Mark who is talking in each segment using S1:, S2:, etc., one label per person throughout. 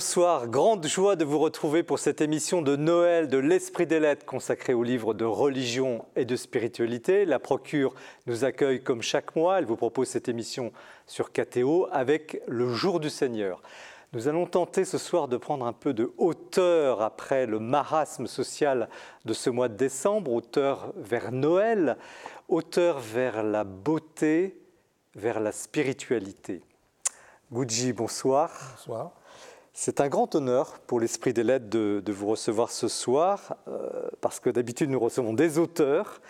S1: bonsoir. Grande joie de vous retrouver pour cette émission de Noël de l'Esprit des Lettres consacrée aux livres de religion et de spiritualité. La Procure nous accueille comme chaque mois. Elle vous propose cette émission sur KTO avec le jour du Seigneur. Nous allons tenter ce soir de prendre un peu de hauteur après le marasme social de ce mois de décembre, hauteur vers Noël, hauteur vers la beauté, vers la spiritualité. Guji, bonsoir.
S2: Bonsoir.
S1: C'est un grand honneur pour l'Esprit des Lettres de, vous recevoir ce soir, euh, parce que d'habitude nous recevons des auteurs,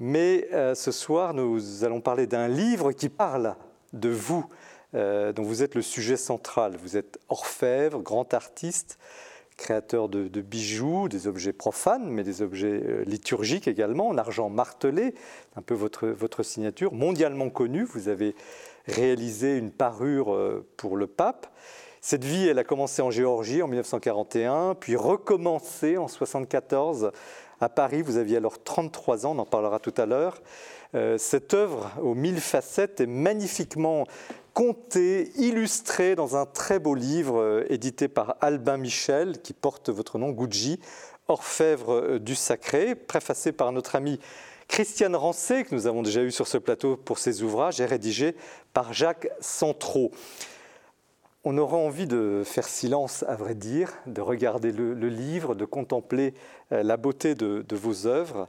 S1: mais euh, ce soir nous allons parler d'un livre qui parle de vous, euh, dont vous êtes le sujet central. Vous êtes orfèvre, grand artiste, créateur de, bijoux, des objets profanes, mais des objets liturgiques également, en argent martelé, un peu votre, votre signature, mondialement connue. Vous avez réalisé une parure pour le pape. Cette vie, elle a commencé en Géorgie en 1941, puis recommencé en 1974 à Paris. Vous aviez alors 33 ans, on en parlera tout à l'heure. Euh, cette œuvre aux mille facettes est magnifiquement contée, illustrée dans un très beau livre euh, édité par Albin Michel qui porte votre nom, Gucci, Orfèvre du Sacré, préfacé par notre ami Christiane Rancé, que nous avons déjà eu sur ce plateau pour ses ouvrages, et rédigé par Jacques Centraux. On aura envie de faire silence, à vrai dire, de regarder le, livre, de contempler euh, la beauté de, vos œuvres,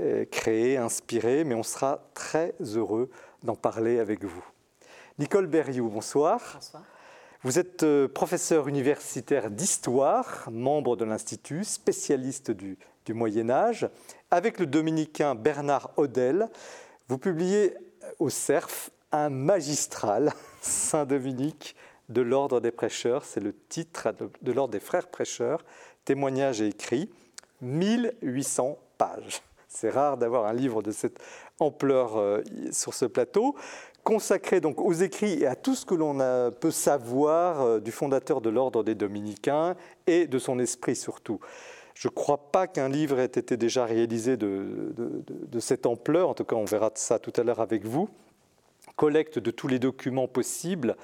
S1: euh, créées, inspirées, mais on sera très heureux d'en parler avec vous. Nicole Berriou, bonsoir.
S3: Bonsoir.
S1: Vous êtes euh, professeur universitaire d'histoire, membre de l'Institut, spécialiste du, du Moyen Âge. Avec le dominicain Bernard Odel, vous publiez au CERF un magistral, Saint-Dominique, de l'ordre des prêcheurs, c'est le titre de, l'ordre des frères prêcheurs, témoignage et écrit, 1800 pages. C'est rare d'avoir un livre de cette ampleur euh, sur ce plateau, consacré donc aux écrits et à tout ce que l'on peut savoir euh, du fondateur de l'ordre des dominicains et de son esprit surtout. Je ne crois pas qu'un livre ait été déjà réalisé de, de, cette ampleur, en tout cas on verra ça tout à l'heure avec vous collecte de tous les documents possibles,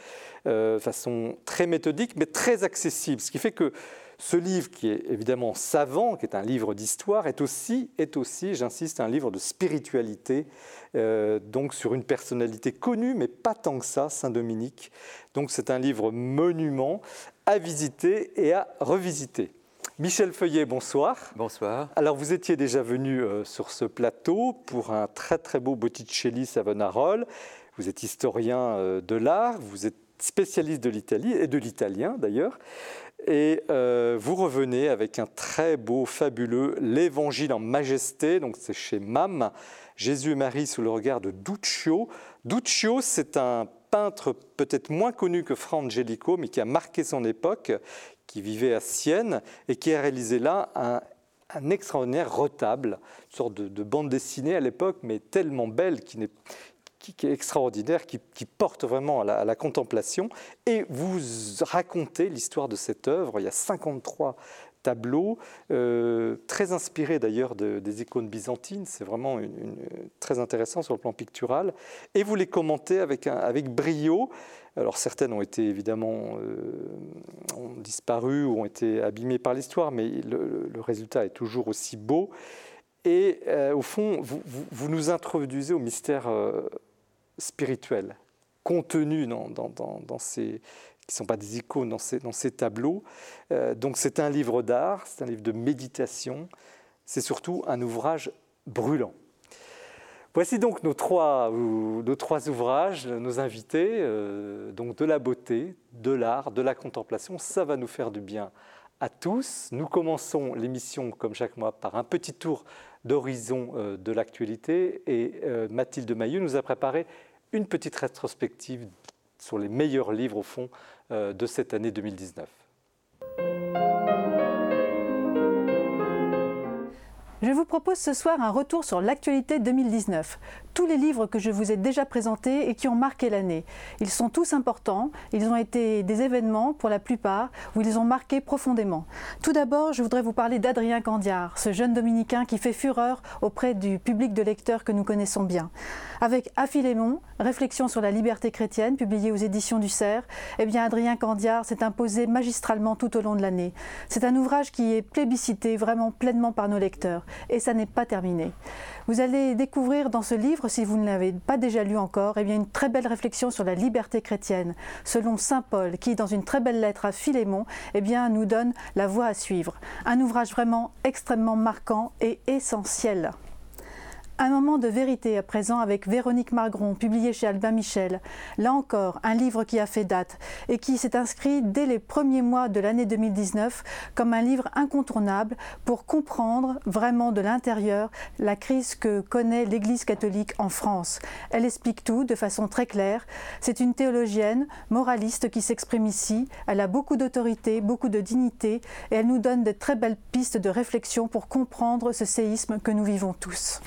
S1: euh, de façon très méthodique, mais très accessible. Ce qui fait que ce livre, qui est évidemment savant, qui est un livre d'histoire, est aussi, est aussi j'insiste, un livre de spiritualité, euh, donc sur une personnalité connue, mais pas tant que ça, Saint Dominique. Donc c'est un livre monument à visiter et à revisiter. Michel Feuillet, bonsoir.
S4: Bonsoir.
S1: Alors, vous étiez déjà venu euh, sur ce plateau pour un très très beau Botticelli Savonarole. Vous êtes historien euh, de l'art, vous êtes spécialiste de l'Italie et de l'italien d'ailleurs. Et euh, vous revenez avec un très beau, fabuleux L'Évangile en majesté. Donc c'est chez MAM, Jésus et Marie sous le regard de Duccio. Duccio, c'est un peintre peut-être moins connu que Fra Angelico, mais qui a marqué son époque, qui vivait à Sienne et qui a réalisé là un, extraordinaire retable, une sorte de, bande dessinée à l'époque, mais tellement belle qu'il n'est qui, est extraordinaire, qui, porte vraiment à la, contemplation. Et vous racontez l'histoire de cette œuvre. Il y a 53 tableaux, euh, très inspirés d'ailleurs des icônes byzantines. C'est vraiment très intéressant sur le plan pictural. Et vous les commentez avec, avec brio. Alors certaines ont été évidemment euh, ont disparu ou ont été abîmées par l'histoire, mais le, résultat est toujours aussi beau. Et euh, au fond, vous, vous, nous introduisez au mystère spirituel contenu dans, ces, qui ne sont pas des icônes dans ces, dans ces tableaux. Euh, donc c'est un livre d'art, c'est un livre de méditation, c'est surtout un ouvrage brûlant. Voici donc nos trois, nos trois ouvrages, nos invités, euh, donc de la beauté, de l'art, de la contemplation. Ça va nous faire du bien à tous. Nous commençons l'émission, comme chaque mois, par un petit tour d'horizon euh, de l'actualité. Et Mathilde Maillot nous a préparé une petite rétrospective sur les meilleurs livres, au fond, euh, de cette année 2019.
S3: Je
S2: vous propose ce soir un retour sur l'actualité 2019 tous les livres que je vous ai déjà présentés et qui ont marqué l'année. Ils sont tous importants, ils ont été des événements pour la plupart où ils ont marqué profondément. Tout d'abord, je voudrais vous parler d'Adrien Candiard, ce jeune dominicain qui fait fureur auprès du public de lecteurs que nous connaissons bien. Avec Aphilémon, Réflexion sur la liberté chrétienne, publié aux éditions du Cerf, eh bien Adrien Candiard s'est imposé magistralement tout au long de l'année. C'est un ouvrage qui est plébiscité vraiment pleinement par nos lecteurs et ça n'est pas terminé. Vous allez découvrir dans ce livre, si vous ne l'avez pas déjà lu encore, eh bien une très belle réflexion sur la liberté chrétienne, selon saint Paul, qui, dans une très belle lettre à Philémon, eh nous donne la voie à suivre. Un ouvrage vraiment extrêmement marquant et essentiel. Un moment de vérité à présent avec Véronique Margron, publié chez Albin Michel. Là encore, un livre qui a fait date et qui s'est inscrit dès les premiers mois de l'année 2019 comme un livre incontournable pour comprendre vraiment de l'intérieur la crise que connaît l'Église catholique en France. Elle explique tout de façon très claire. C'est une théologienne, moraliste qui s'exprime ici. Elle a beaucoup d'autorité, beaucoup de dignité et elle nous donne de très belles pistes de réflexion pour comprendre ce séisme que nous vivons tous.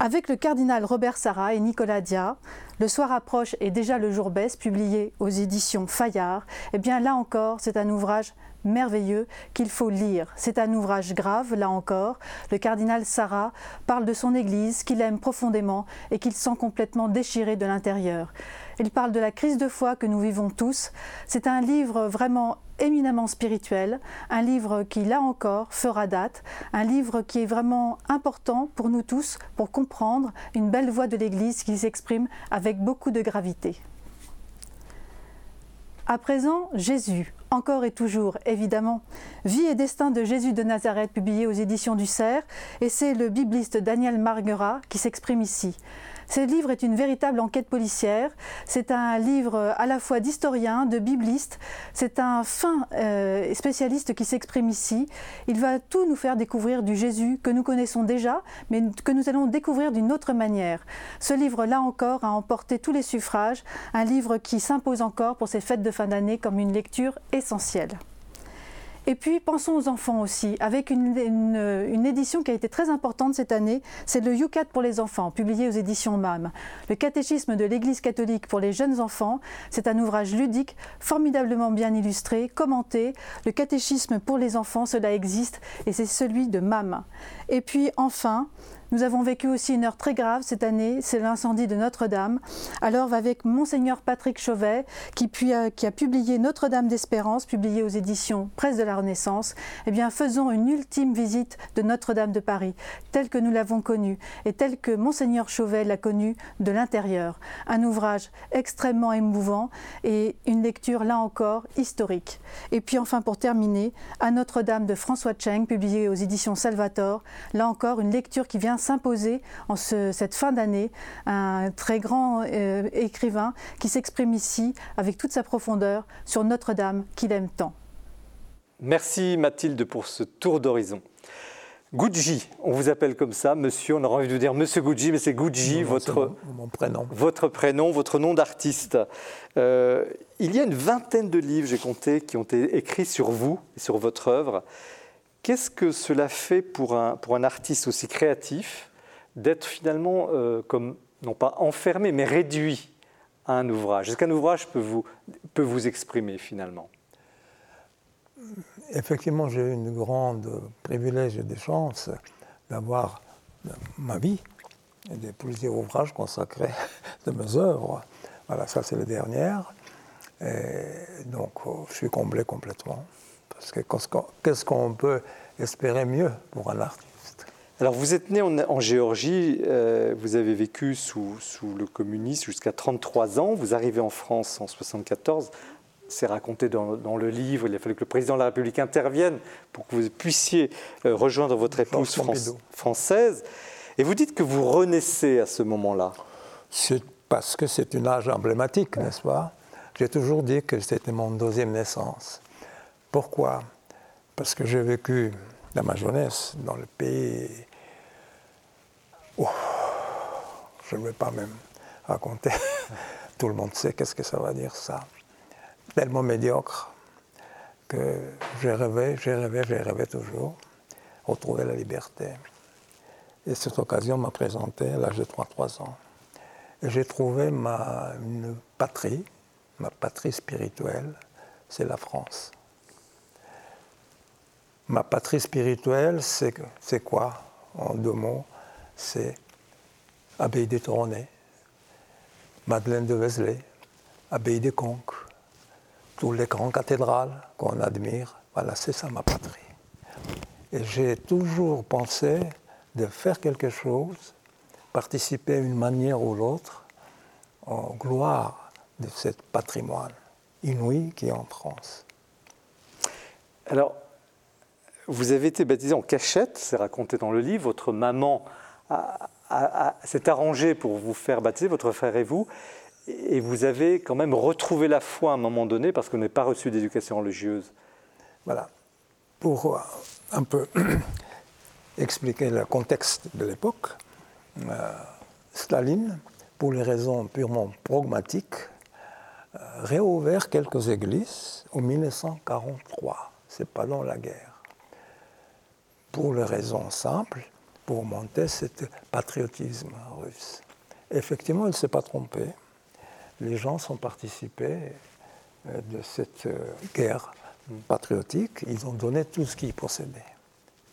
S2: Avec le cardinal Robert Sarra et Nicolas Dia, Le soir approche et déjà le jour baisse, publié aux éditions Fayard, eh bien là encore, c'est un ouvrage merveilleux qu'il faut lire. C'est un ouvrage grave, là encore. Le cardinal Sarah parle de son Église qu'il aime profondément et qu'il sent complètement déchiré de l'intérieur. Il parle de la crise de foi que nous vivons tous. C'est un livre vraiment éminemment spirituel, un livre qui, là encore, fera date, un livre qui est vraiment important pour nous tous pour comprendre une belle voix de l'Église qui s'exprime avec beaucoup de gravité. À présent, Jésus, encore et toujours, évidemment. Vie et destin de Jésus de Nazareth, publié aux éditions du Cerf, et c'est le bibliste Daniel Marguerat qui s'exprime ici. Ce livre est une véritable enquête policière. C'est un livre à la fois d'historien, de bibliste. C'est un fin euh, spécialiste qui s'exprime ici. Il va tout nous faire découvrir du Jésus que nous connaissons déjà, mais que nous allons découvrir d'une autre manière. Ce livre-là encore a emporté tous les suffrages. Un livre qui s'impose encore pour ces fêtes de fin d'année comme une lecture essentielle. Et puis pensons aux enfants aussi, avec une, édition qui a été très importante cette année, c'est le UCAT pour les enfants, publié aux éditions MAM. Le catéchisme de l'Église catholique pour les jeunes enfants, c'est un ouvrage ludique, formidablement bien illustré, commenté. Le catéchisme pour les enfants, cela existe, et c'est celui de MAM. Et puis enfin, nous avons vécu aussi une heure très grave cette année, c'est l'incendie de Notre-Dame. Alors avec monseigneur Patrick Chauvet, qui, a, qui a publié Notre-Dame d'Espérance, publié aux éditions Presse de la Renaissance, eh bien faisons une ultime visite de Notre-Dame de Paris, telle que nous l'avons connue et telle que monseigneur Chauvet l'a connue de l'intérieur. Un ouvrage extrêmement émouvant et une lecture là encore historique. Et puis enfin pour terminer, à Notre-Dame de François Cheng, publié aux éditions Salvator, là encore une lecture qui vient s'imposer en cette fin d'année, un très grand euh, écrivain qui s'exprime ici avec toute sa profondeur sur Notre-Dame qu'il aime tant.
S1: Merci Mathilde pour ce tour d'horizon. Gucci, on vous appelle comme ça, monsieur, on aurait envie de vous dire monsieur Gucci, mais c'est Gucci, votre,
S3: mon, prénom.
S1: votre prénom, votre nom d'artiste. Euh, il y a une vingtaine de livres, j'ai compté, qui ont été écrits sur vous et sur votre œuvre. Qu'est-ce que cela fait pour un, pour un artiste aussi créatif d'être finalement, euh, comme, non pas enfermé, mais réduit à un ouvrage? Est-ce qu'un ouvrage peut vous, peut vous exprimer finalement?
S3: Effectivement, j'ai eu une grande privilège et des chances d'avoir ma vie et de plusieurs ouvrages consacrés de mes œuvres. Voilà, ça c'est le dernier. Et donc, oh, je suis comblé complètement. Parce que qu'est-ce qu'on peut espérer mieux pour un artiste?
S1: Alors vous êtes né en, Géorgie, euh, vous avez vécu sous, sous le communisme jusqu'à 33 ans, vous arrivez en France en 74, c'est raconté dans, dans, le livre, il a fallu que le président de la République intervienne pour que vous puissiez euh, rejoindre votre épouse française. Et vous dites que vous renaissez à ce moment-là.
S3: C'est parce que c'est une âge emblématique, n'est-ce pas? J'ai toujours dit que c'était mon deuxième naissance. Pourquoi? Parce que j'ai vécu dans ma jeunesse dans le pays. je ne vais pas même raconter. Tout le monde sait qu'est-ce que ça va dire ça. Tellement médiocre que j'ai rêvé, j'ai rêvé, j'ai rêvé toujours retrouver la liberté. Et cette occasion m'a présenté à l'âge de 3-3 ans. J'ai trouvé ma, une patrie, ma patrie spirituelle, c'est la France. Ma patrie spirituelle, c'est quoi En deux mots, c'est Abbaye des Tournai, Madeleine de Vézelay, Abbaye des Conques, toutes les grandes cathédrales qu'on admire. Voilà, c'est ça ma patrie. Et j'ai toujours pensé de faire quelque chose, participer d'une manière ou l'autre en gloire de ce patrimoine inouï qui est en France.
S1: Alors, vous avez été baptisé en cachette, c'est raconté dans le livre. Votre maman s'est arrangée pour vous faire baptiser, votre frère et vous. Et vous avez quand même retrouvé la foi à un moment donné parce qu'on n'est pas reçu d'éducation religieuse.
S3: Voilà. Pour un peu expliquer le contexte de l'époque, euh, Staline, pour les raisons purement pragmatiques, euh, réouvert quelques églises en 1943. C'est pas dans la guerre pour les raisons simples, pour monter ce patriotisme russe. Effectivement, il ne s'est pas trompé. Les gens sont participés euh, de cette euh, guerre patriotique. Ils ont donné tout ce qu'ils possédaient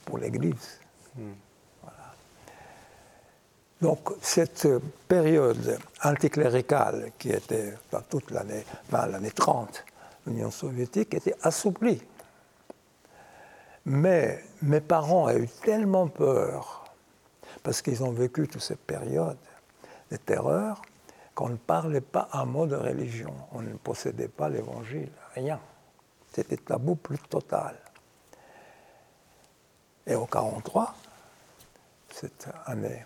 S3: pour l'Église. Donc cette période anticléricale qui était dans toute l'année, enfin, l'année 30, l'Union soviétique était assouplie mais mes parents ont eu tellement peur, parce qu'ils ont vécu toute cette période de terreur, qu'on ne parlait pas un mot de religion. On ne possédait pas l'évangile, rien. C'était tabou plus total. Et au 43, cette année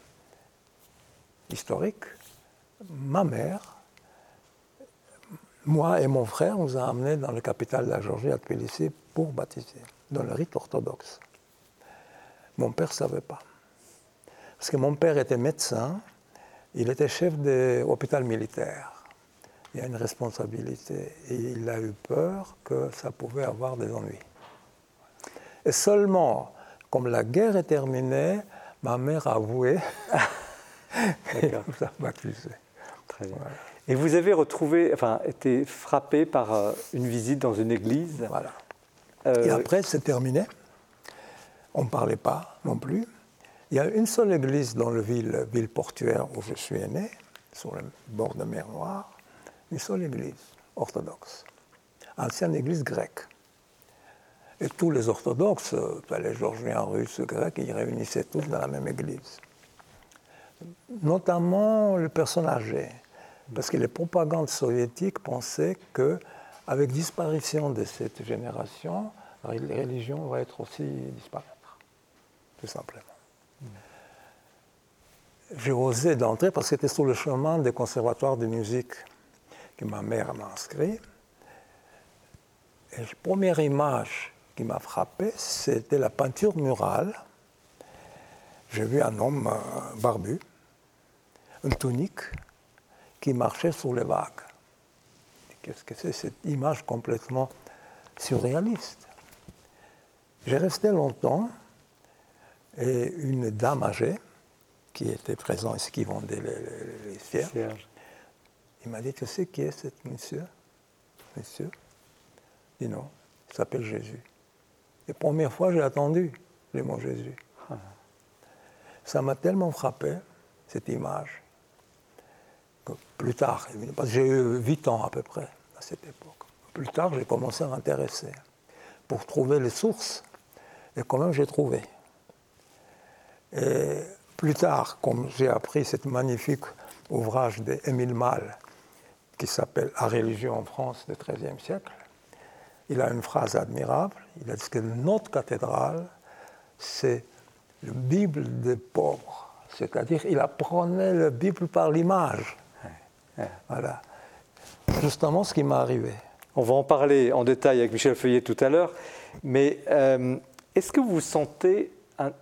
S3: historique, ma mère, moi et mon frère, nous a amenés dans la capitale de la Géorgie, à Tbilissi, pour baptiser dans le rite orthodoxe. Mon père ne savait pas. Parce que mon père était médecin, il était chef de l'hôpital militaire. Il a une responsabilité et il a eu peur que ça pouvait avoir des ennuis. Et seulement, comme la guerre est terminée, ma mère a avoué et ça m'a
S1: Très bien. Et vous avez retrouvé, enfin, été frappé par euh, une visite dans une église.
S3: Voilà. Et euh, après, c'est terminé. On ne parlait pas non plus. Il y a une seule église dans la ville, ville portuaire où je suis né, sur le bord de mer Noire, une seule église orthodoxe, ancienne église grecque. Et tous les orthodoxes, les Georgiens, Russes, Grecs, ils réunissaient tous dans la même église. Notamment les personnes âgées, parce que les propagandes soviétiques pensaient que avec disparition de cette génération, la religion va être aussi disparaître, tout simplement. J'ai osé d'entrer parce que c'était sur le chemin des conservatoires de musique que ma mère m'a inscrit. Et la première image qui m'a frappé, c'était la peinture murale. J'ai vu un homme euh, barbu, une tunique, qui marchait sur les vagues. Qu'est-ce que c'est cette image complètement surréaliste? J'ai resté longtemps et une dame âgée qui était présente ici, qui vendait les, les, cierges, il m'a dit Tu sais qui est ce monsieur? Monsieur Il dit non, il s'appelle Jésus. La première fois, j'ai attendu le mot Jésus. Ah. Ça m'a tellement frappé, cette image plus tard, j'ai eu 8 ans à peu près à cette époque. Plus tard, j'ai commencé à m'intéresser pour trouver les sources, et quand j'ai trouvé. Et plus tard, comme j'ai appris ce magnifique ouvrage d'Émile Malle, qui s'appelle La religion en France du XIIIe siècle, il a une phrase admirable. Il a dit que notre cathédrale, c'est la Bible des pauvres. C'est-à-dire, il apprenait la Bible par l'image. Voilà. Justement ce qui m'est arrivé.
S1: On va en parler en détail avec Michel Feuillet tout à l'heure, mais euh, est-ce que vous vous sentez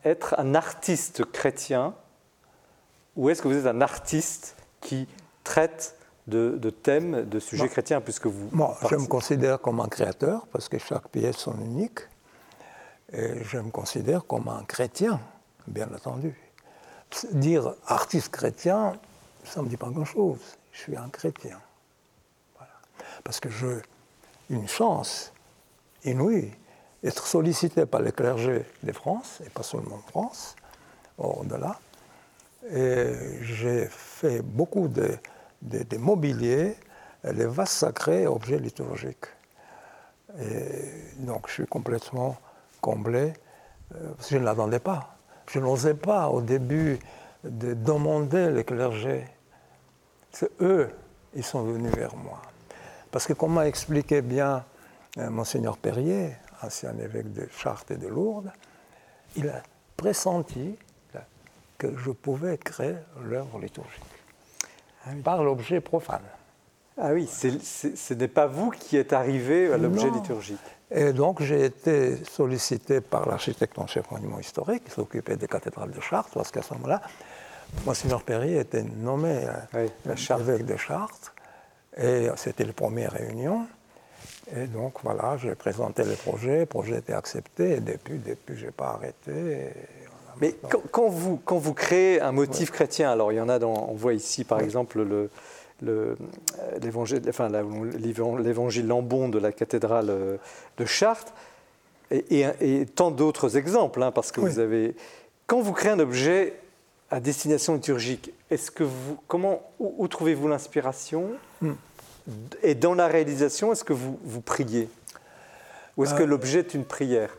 S1: être un artiste chrétien ou est-ce que vous êtes un artiste qui traite de, thèmes, de sujets chrétiens, puisque vous...
S3: Moi, je me considère comme un créateur, parce que chaque pièce sont uniques. Et je me considère comme un chrétien, bien entendu. Dire artiste chrétien, ça ne me dit pas grand-chose. Je suis un chrétien. Parce que j'ai une chance inouïe d'être sollicité par les clergés de France, et pas seulement de France, au-delà. Et j'ai fait beaucoup de, de, de mobilier, les vases sacrés et objets liturgiques. Et donc je suis complètement comblé, euh, parce que je ne l'attendais pas. Je n'osais pas au début de demander les clergés. C'est eux, ils sont venus vers moi. Parce que comme m'a expliqué bien euh, Monseigneur Perrier, ancien évêque de Chartres et de Lourdes, il a pressenti que je pouvais créer l'œuvre liturgique ah par l'objet profane.
S1: Ah oui, ce n'est pas vous qui êtes arrivé à l'objet liturgique.
S3: Et donc j'ai été sollicité par l'architecte en chef monument historique qui s'occupait des cathédrales de Chartres, parce qu'à ce moment-là, Monseigneur Perrier était nommé euh, évêque de Chartres, et c'était la première réunion. Et donc voilà, j'ai présenté le projet, le projet était accepté, et depuis, depuis je n'ai pas arrêté.
S1: Mais quand, vous, quand vous créez un motif chrétien, alors il y en a dans, on voit ici par exemple le, euh, l'évangile enfin, Lambon de la cathédrale euh, de Chartres, et, tant d'autres exemples, hein, parce que vous avez. Quand vous créez un objet à destination liturgique, est-ce que vous, comment, où, trouvez-vous l'inspiration hmm. Et dans la réalisation, est-ce que vous, vous priez Ou est-ce que euh, l'objet est une prière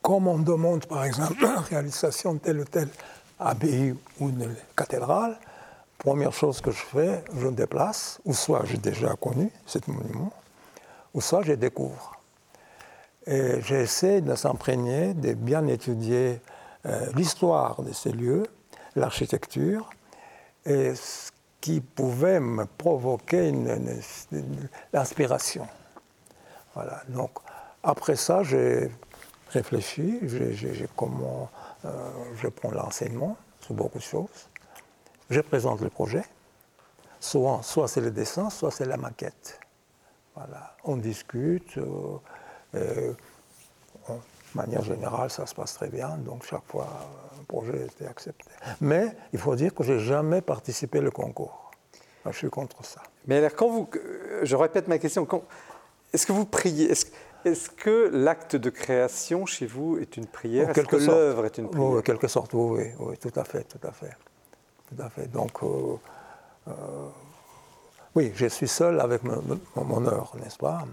S3: Comme on demande, par exemple, la réalisation de telle ou telle abbaye ou une cathédrale, première chose que je fais, je me déplace, ou soit j'ai déjà connu ce monument, ou soit je découvre. Et j'essaie de s'imprégner, de bien étudier l'histoire de ces lieux, l'architecture, et ce qui pouvait me provoquer une, l'inspiration. Voilà. Donc, après ça, j'ai réfléchi, j'ai, comment euh, je prends l'enseignement sur beaucoup de choses je présente le projet. Soit, soit c'est le dessin, soit c'est la maquette. Voilà. On discute. Euh, euh, de manière générale, ça se passe très bien. Donc chaque fois, un projet était accepté. Mais il faut dire que je n'ai jamais participé au concours. je suis contre ça.
S1: Mais alors, quand vous, je répète ma question, est-ce que vous priez est-ce, que l'acte de création chez vous est une prière? Est-ce que l'œuvre est une prière?
S3: Oui, en quelque sorte, oui, oui, tout à fait, tout à fait tout à fait. Donc, euh, euh, oui, je suis seul avec mon, heure, n'est-ce pas?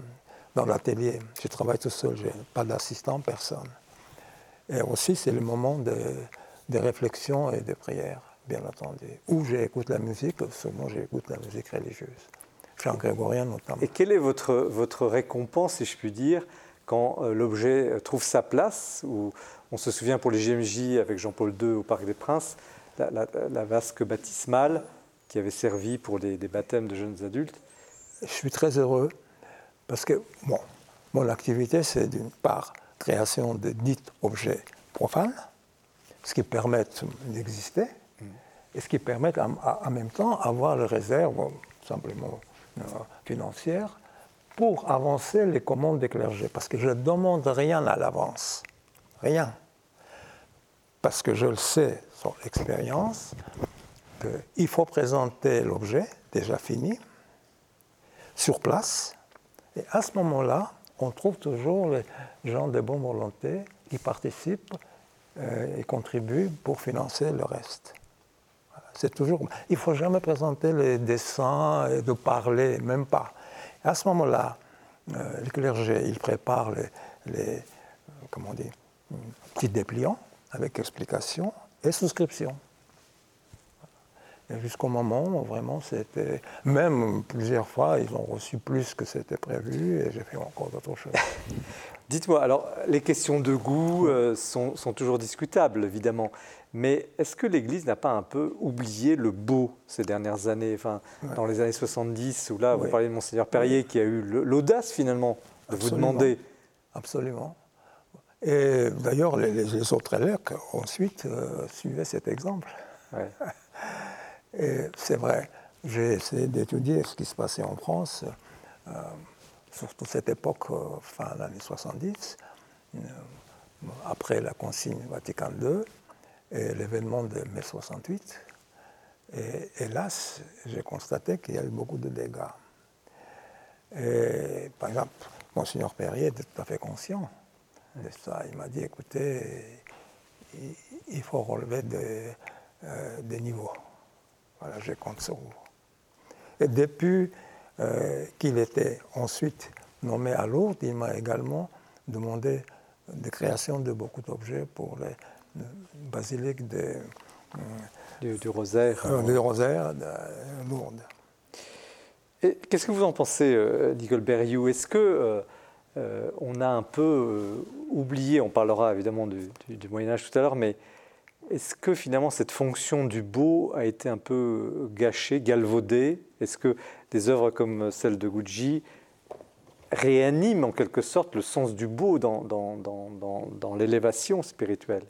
S3: Dans l'atelier. Je travaille tout seul, je n'ai pas d'assistant, personne. Et aussi, c'est le moment de, de, réflexion et de prière, bien entendu. Où j'écoute la musique, seulement j'écoute la musique religieuse. Jean grégorien notamment.
S1: Et quelle est votre, votre récompense, si je puis dire, quand euh, l'objet trouve sa place ou On se souvient pour les GMJ avec Jean-Paul II au Parc des Princes, la, vasque baptismale qui avait servi pour des, baptêmes de jeunes adultes?
S3: Je suis très heureux parce que bon, mon activité, c'est d'une part création de dits objets profanes, ce qui permet d'exister et ce qui permet en même temps d'avoir les réserves simplement euh, financières pour avancer les commandes des clergés. Parce que je ne demande rien à l'avance. Rien. Parce que je le sais l'expérience qu'il faut présenter l'objet déjà fini sur place. Et à ce moment-là, on trouve toujours les gens de bonne volonté qui participent euh, et contribuent pour financer le reste. C'est toujours. Il ne faut jamais présenter les dessins et de parler, même pas. À ce moment-là, euh, le clergé, il prépare les, les comment petits dépliants avec explication et souscription. Jusqu'au moment où vraiment c'était. Même plusieurs fois, ils ont reçu plus que c'était prévu et j'ai fait encore d'autres choses.
S1: Dites-moi, alors les questions de goût euh, sont, sont, toujours discutables, évidemment. Mais est-ce que l'Église n'a pas un peu oublié le beau ces dernières années? Enfin, Dans les années 70, où là, vous parlez de Monseigneur Perrier qui a eu l'audace finalement de vous demander.
S3: Absolument. Et d'ailleurs, les, autres élèves ensuite euh, suivaient cet exemple. Et c'est vrai, j'ai essayé d'étudier ce qui se passait en France, euh, surtout cette époque, euh, fin des années 70. après la consigne Vatican II et l'événement de mai 68. Et hélas, j'ai constaté qu'il y a eu beaucoup de dégâts. Et, par exemple, Monseigneur Perrier était tout à fait conscient de ça. Il m'a dit, écoutez, il faut relever des, euh, des niveaux. Voilà, je compte sur vous. Et depuis euh, qu'il était ensuite nommé à Lourdes, il m'a également demandé de création de beaucoup d'objets pour les basiliques de,
S1: du, du, Rosaire.
S3: Euh, du Rosaire de Lourdes.
S1: Qu'est-ce que vous en pensez, euh, Nicole Berriou? Est-ce que euh, on a un peu oublié, on parlera évidemment du, du Moyen Âge tout à l'heure, mais est-ce que finalement cette fonction du beau a été un peu gâchée, galvaudée? Est-ce que des œuvres comme celle de Gucci réaniment en quelque sorte le sens du beau dans, dans, dans, dans l'élévation spirituelle?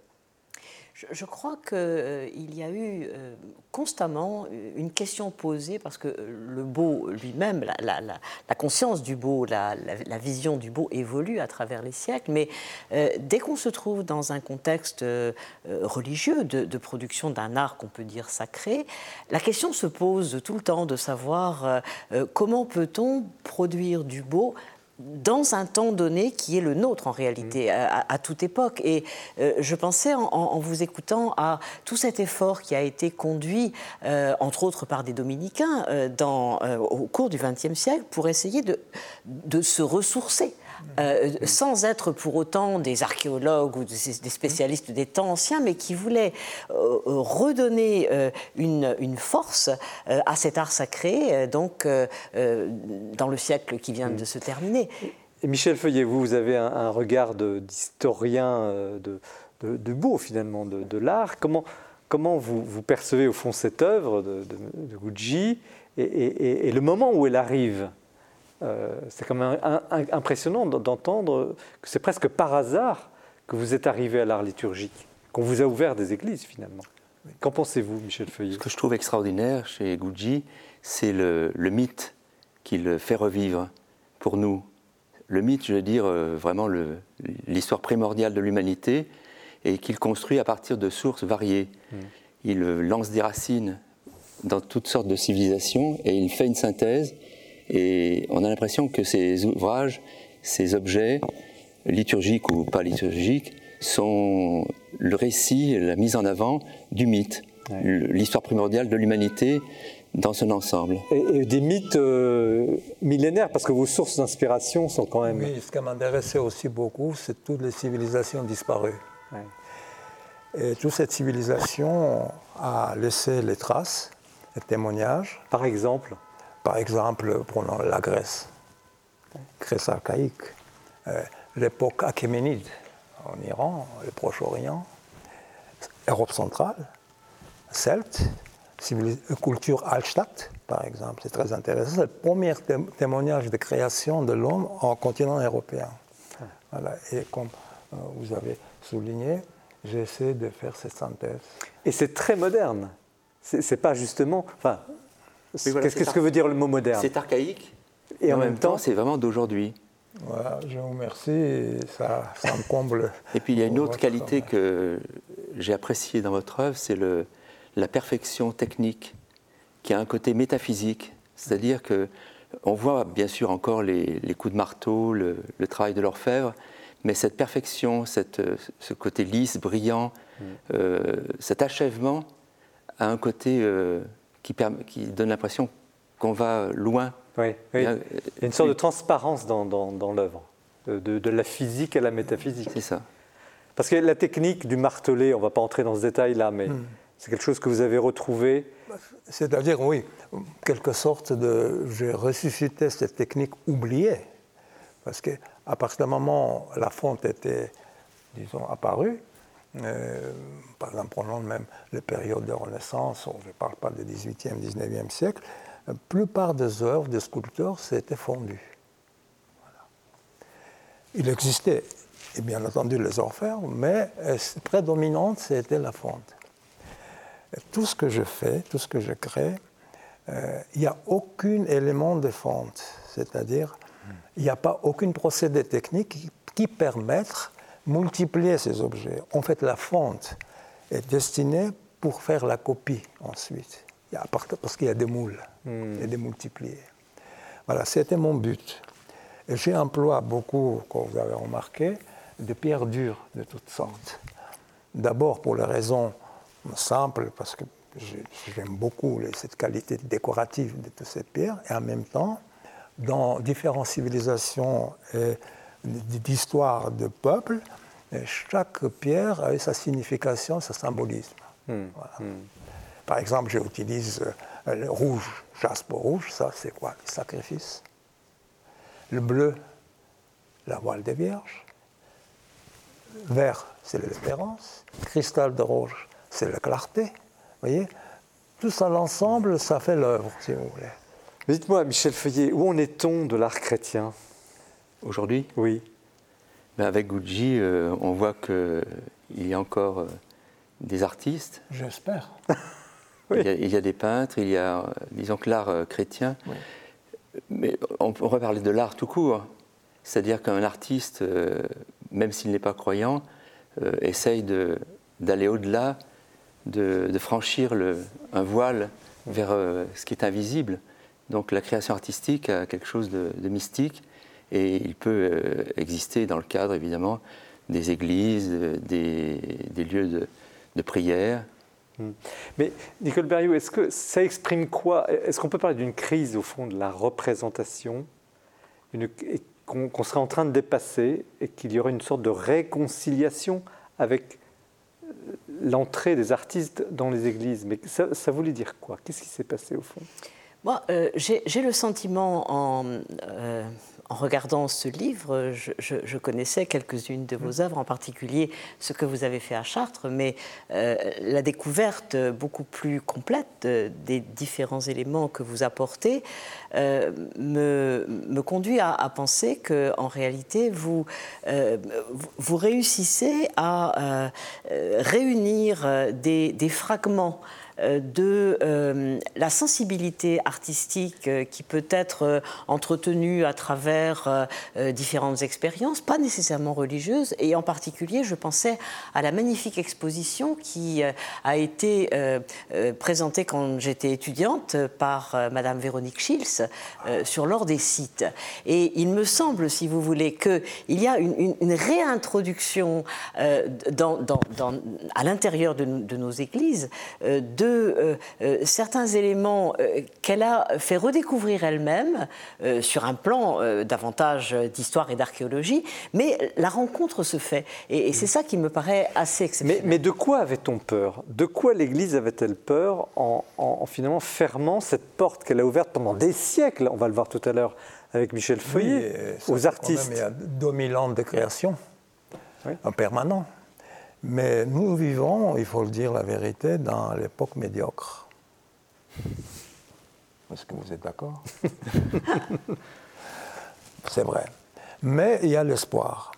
S4: Je, crois qu'il euh, y a eu euh, constamment une question posée parce que le beau lui-même, la, conscience du beau, la, vision du beau évolue à travers les siècles, mais euh, dès qu'on se trouve dans un contexte religieux de, de production d'un art qu'on peut dire sacré, la question se pose tout le temps de savoir comment peut-on produire du beau dans un temps donné qui est le nôtre en réalité, mm. à, toute époque. Et euh, je pensais en, vous écoutant à tout cet effort qui a été conduit, euh, entre autres par des dominicains, euh, dans, au cours du XXe siècle, pour essayer de, de se ressourcer. Euh, sans être pour autant des archéologues ou des spécialistes des temps anciens, mais qui voulaient euh, euh, redonner une, force à cet art sacré, donc dans le siècle qui vient de se terminer.
S1: Michel Feuillet, vous, vous avez un, regard d'historien de, beau, finalement, de, l'art. Comment, comment vous, percevez, au fond, cette œuvre de, Gucci et, le moment où elle arrive? Euh, c'est quand même impressionnant d'entendre que c'est presque par hasard que vous êtes arrivé à l'art liturgique, qu'on vous a ouvert des églises finalement. Qu'en pensez-vous, Michel Feuillet?
S5: Ce que je trouve extraordinaire chez Gucci, c'est le, mythe qu'il fait revivre pour nous. Le mythe, je veux dire, euh, vraiment l'histoire primordiale de l'humanité et qu'il construit à partir de sources variées. Hmm. Il lance des racines dans toutes sortes de civilisations et il fait une synthèse et on a l'impression que ces ouvrages, ces objets, liturgiques ou pas liturgiques, sont le récit, la mise en avant du mythe, l'histoire primordiale de l'humanité dans son ensemble.
S1: Et, des mythes euh, millénaires, parce que vos sources d'inspiration sont quand même...
S3: Oui, ce qui m'intéressait aussi beaucoup, c'est toutes les civilisations disparues. Et toute cette civilisation a laissé les traces, les témoignages.
S1: Par exemple
S3: par exemple, prenons la Grèce, Grèce archaïque, euh, l'époque achéménide en Iran, le Proche-Orient, Europe centrale, Celte, culture Altstadt, par exemple, c'est très intéressant. C'est le premier témoignage de création de l'homme en continent européen. Voilà. Et comme euh, vous avez souligné, j'essaie de faire cette synthèse.
S1: Et c'est très moderne. C'est pas justement. Enfin, Qu'est-ce que veut dire le mot moderne
S5: C'est archaïque et en, même, temps, c'est vraiment d'aujourd'hui.
S3: Voilà, je vous remercie, ça, ça me comble.
S5: et puis il y a une autre qualité que j'ai appréciée dans votre œuvre, c'est la perfection technique, qui a un côté métaphysique. C'est-à-dire que on voit bien sûr encore les, coups de marteau, le, travail de l'orfèvre, mais cette perfection, cette, ce côté lisse, brillant, mm. euh, cet achèvement a un côté euh, qui, donne l'impression qu'on va loin.
S1: Oui, Il y a une sorte de transparence dans, dans, l'œuvre, de, la physique à la métaphysique.
S5: C'est ça.
S1: Parce que la technique du martelé, on ne va pas entrer dans ce détail-là, mais hmm. c'est quelque chose que vous avez retrouvé.
S3: C'est-à-dire, oui, quelque sorte de. J'ai ressuscité cette technique oubliée. Parce qu'à partir du moment où la fonte était, disons, apparue, euh, par exemple, prenons même les périodes de Renaissance, je ne parle pas du 18e, 19e siècle, la plupart des œuvres des sculpteurs s'étaient fondues. Il existait, et bien entendu, les orfèvres, mais euh, prédominante, c'était la fonte. tout ce que je fais, tout ce que je crée, euh, il n'y a aucun élément de fonte, c'est-à-dire il n'y a pas aucun procédé technique qui, qui permette multiplier ces objets. En fait, la fonte est destinée pour faire la copie ensuite, parce qu'il y a des moules
S1: Hmm.
S3: et des multiplier. Voilà, c'était mon but. Et j'ai employé beaucoup, comme vous avez remarqué, de pierres dures de toutes sortes. D'abord pour les raisons simples, parce que j'ai- j'aime beaucoup cette qualité décorative de toutes ces pierres, et en même temps, dans différentes civilisations et d'histoires de peuples, et chaque pierre a sa signification, sa symbolisme.
S1: Hmm.
S3: Voilà. Par exemple, j'utilise euh, le rouge, jaspe rouge, ça c'est quoi? Le sacrifice. Le bleu, la voile des vierges. Vert, c'est l'espérance. Cristal de rouge, c'est la clarté. Vous voyez? Tout ça, l'ensemble, ça fait l'œuvre, si vous voulez.
S1: Dites-moi, Michel Feuillet, où en est-on de l'art chrétien?
S5: Aujourd'hui,
S1: Oui.
S5: ben, avec Gucci, euh, on voit qu'il y a encore euh, des artistes,
S3: J'espère.
S1: Oui.
S5: il, y a, il y a des peintres, il y a, euh, disons que l'art euh, chrétien.
S3: Oui.
S5: Mais on pourrait parler de l'art tout court. C'est-à-dire qu'un artiste, même s'il n'est pas croyant, essaye de- d'aller au-delà, de, de franchir le- un voile vers ce qui est invisible. Donc la création artistique a quelque chose de, de mystique et il peut euh, exister dans le cadre évidemment des églises, euh, des, des lieux de, de prière.
S1: Mais Nicole Berriot, est-ce que ça exprime quoi? Est-ce qu'on peut parler d'une crise au fond de la représentation? Une- et qu'on qu'on serait en train de dépasser et qu'il y aurait une sorte de réconciliation avec euh, l'entrée des artistes dans les églises? Mais ça, ça voulait dire quoi? Qu'est-ce qui s'est passé au fond?
S4: Moi, euh, j'ai j'ai le sentiment, en, euh, en regardant ce livre, je, je- je connaissais quelques-unes de vos œuvres, en particulier ce que vous avez fait à Chartres, mais euh, la découverte beaucoup plus complète de- des différents éléments que vous apportez euh, me, me conduit à, à penser qu'en réalité, vous, euh, réussissez à euh, euh, réunir euh, des, des fragments euh, de euh, la sensibilité artistique euh, qui peut être euh, entretenue à travers euh, euh, différentes expériences, pas nécessairement religieuses, et en particulier, je pensais à la magnifique exposition qui euh, a été euh, euh, présentée quand j'étais étudiante par euh, Madame Véronique Schils euh, sur l'or des sites. Et il me semble, si vous voulez, qu'il y a une, réintroduction euh, à l'intérieur de, nos- de nos églises euh, de euh, euh, certains éléments euh, qu'elle a fait redécouvrir elle-même euh, sur un plan euh, davantage d'histoire et d'archéologie, mais la rencontre se fait. Et, et c'est ça qui me paraît assez exceptionnel.
S1: mais de quoi avait-on peur? De quoi l'Église avait-elle peur en, en- en finalement fermant cette porte qu'elle a ouverte pendant des siècles? On va le voir tout à l'heure avec Michel Feuillet,
S3: Oui,
S1: aux
S3: fait quand
S1: artistes.
S3: même, il y a 2000 ans de création
S1: Oui.
S3: en permanent. Mais nous vivons, il faut le dire la vérité, dans l'époque médiocre. Est-ce que vous êtes d'accord? C'est vrai. Mais il y a l'espoir.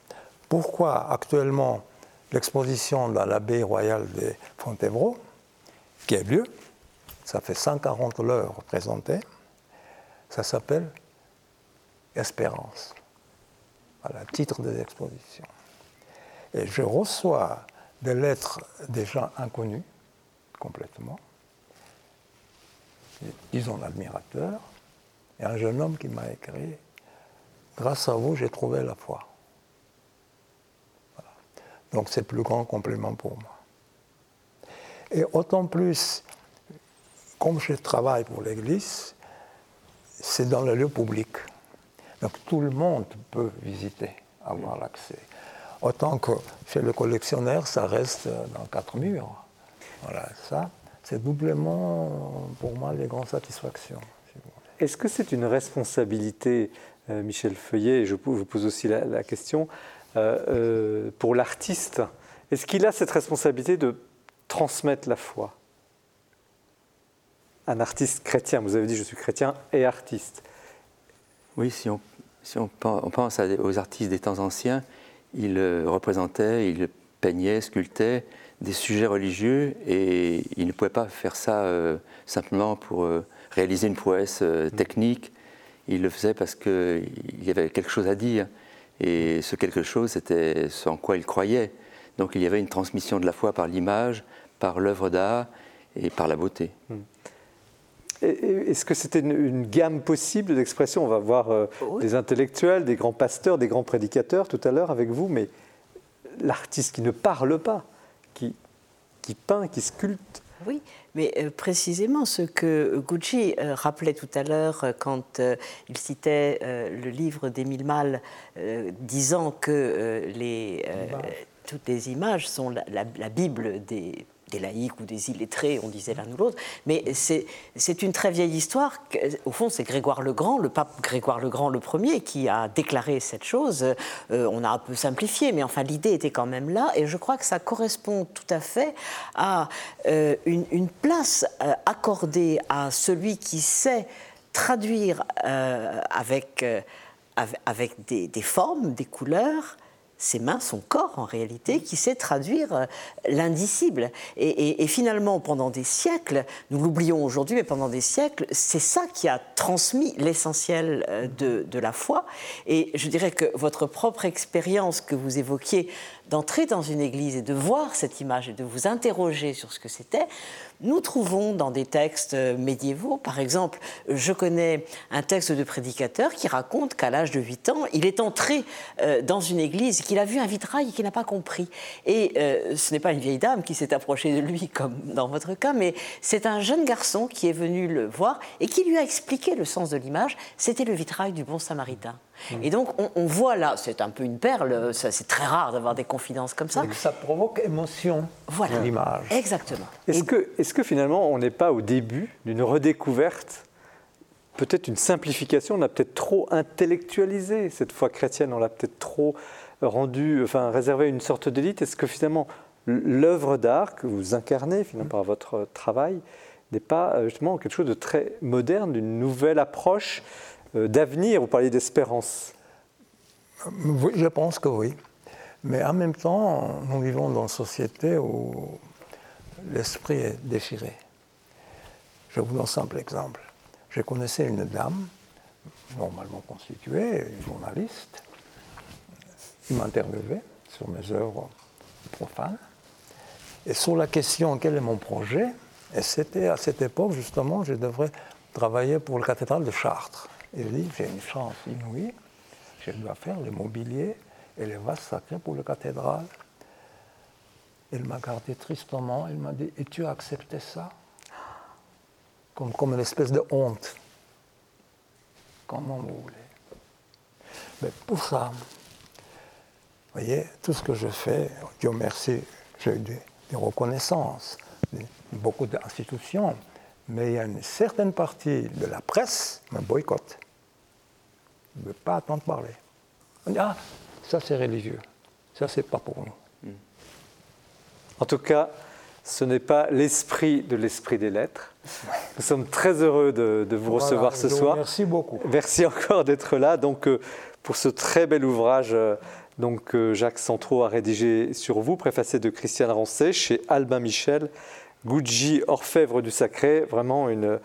S3: Pourquoi actuellement l'exposition dans l'abbaye royale de Fontevraud, qui a lieu, ça fait 140 heures représentées, ça s'appelle Espérance. Voilà, titre des expositions. Et je reçois des lettres des gens inconnus, complètement, disons admirateurs, et un jeune homme qui m'a écrit Grâce à vous, j'ai trouvé la foi. Voilà. Donc c'est le plus grand compliment pour moi. Et autant plus, comme je travaille pour l'Église, c'est dans le lieu public. Donc tout le monde peut visiter, avoir l'accès. Autant que chez le collectionneur, ça reste dans quatre murs. Voilà, ça, c'est doublement pour moi les grandes satisfactions. si.
S1: Est-ce que c'est une responsabilité, euh, Michel Feuillet, et je vous pose aussi la, la question, euh, euh, pour l'artiste Est-ce qu'il a cette responsabilité de transmettre la foi? Un artiste chrétien, vous avez dit je suis chrétien et artiste.
S5: Oui, si on, si on pen- on pense aux artistes des temps anciens, ils euh, représentaient, ils peignaient, sculptaient des sujets religieux et ils ne pouvaient pas faire ça euh, simplement pour euh, réaliser une prouesse euh, technique. Ils le faisaient parce qu'il y avait quelque chose à dire. Et ce quelque chose, c'était ce en quoi il croyait. Donc il y avait une transmission de la foi par l'image, par l'œuvre d'art et par la beauté. Hmm.
S1: Est-ce que c'était une, gamme possible d'expression On va voir euh, des intellectuels, des grands pasteurs, des grands prédicateurs tout à l'heure avec vous, mais l'artiste qui ne parle pas, qui, qui peint, qui sculpte.
S4: Oui, mais euh, précisément ce que Gucci euh, rappelait tout à l'heure quand il citait le livre d'Émile Malle disant que les, toutes les images sont la Bible des des laïcs ou des illettrés, on disait l'un ou l'autre, mais c'est une très vieille histoire. Au fond, c'est Grégoire le Grand, le pape Grégoire le Grand le premier, qui a déclaré cette chose. Euh, on a un peu simplifié, mais enfin l'idée était quand même là, et je crois que ça correspond tout à fait à euh, une, place euh, accordée à celui qui sait traduire avec, avec des, des formes, des couleurs, ses mains, son corps en réalité, qui sait traduire euh, l'indicible. Et, finalement, pendant des siècles, nous l'oublions aujourd'hui, mais pendant des siècles, c'est ça qui a transmis l'essentiel euh, de, de, la foi. Et je dirais que votre propre expérience que vous évoquiez d'entrer dans une église et de voir cette image et de vous interroger sur ce que c'était, nous trouvons dans des textes médiévaux, par exemple, je connais un texte de prédicateur qui raconte qu'à l'âge de 8 ans, il est entré euh, dans une église, qu'il a vu un vitrail et qu'il n'a pas compris. Et euh, ce n'est pas une vieille dame qui s'est approchée de lui, comme dans votre cas, mais c'est un jeune garçon qui est venu le voir et qui lui a expliqué le sens de l'image. C'était le vitrail du bon samaritain. Mmh. Et donc, on, voit là, c'est un peu une perle, c'est très rare d'avoir des confidences comme ça.
S3: ça provoque émotion, voilà. l'image.
S4: Exactement.
S1: Est-ce que, est que finalement, on n'est pas au début d'une redécouverte? Peut-être une simplification, on a peut-être trop intellectualisé cette foi chrétienne, on l'a peut-être trop rendu, enfin réservé à une sorte d'élite. Est-ce que finalement l'œuvre d'art que vous incarnez finalement par votre travail n'est pas euh, justement quelque chose de très moderne, d'une nouvelle approche euh, d'avenir? Vous parliez d'espérance.
S3: je pense que oui. Mais en même temps, nous vivons dans une société où l'esprit est déchiré. Je vous donne un simple exemple. Je connaissais une dame, normalement constituée, une journaliste, qui m'interviewait sur mes œuvres profanes. Et sur la question quel est mon projet, et c'était à cette époque justement, je devrais travailler pour la cathédrale de Chartres. Et je j'ai une chance inouïe, je dois faire le mobilier et les vases sacrés pour la cathédrale. Elle m'a gardé tristement, elle m'a dit, et tu as accepté ça? Comme, comme une espèce de honte. Comment vous voulez Mais pour ça, vous voyez, tout ce que je fais, Dieu merci, j'ai eu des, reconnaissances, beaucoup d'institutions, mais il y a une certaine partie de la presse qui me boycotte. ne veut pas attendre parler. On dit, ah, ça c'est religieux, ça c'est pas pour nous.
S1: En tout cas, ce n'est pas l'esprit de l'esprit des lettres. Nous sommes très heureux de, vous recevoir ce soir.
S3: Merci beaucoup.
S1: Merci encore d'être là. Donc, euh, pour ce très bel ouvrage euh, donc, Jacques Centraux a rédigé sur vous, préfacé de Christiane Rancet chez Albin Michel, Gucci, orfèvre du sacré. Vraiment, une,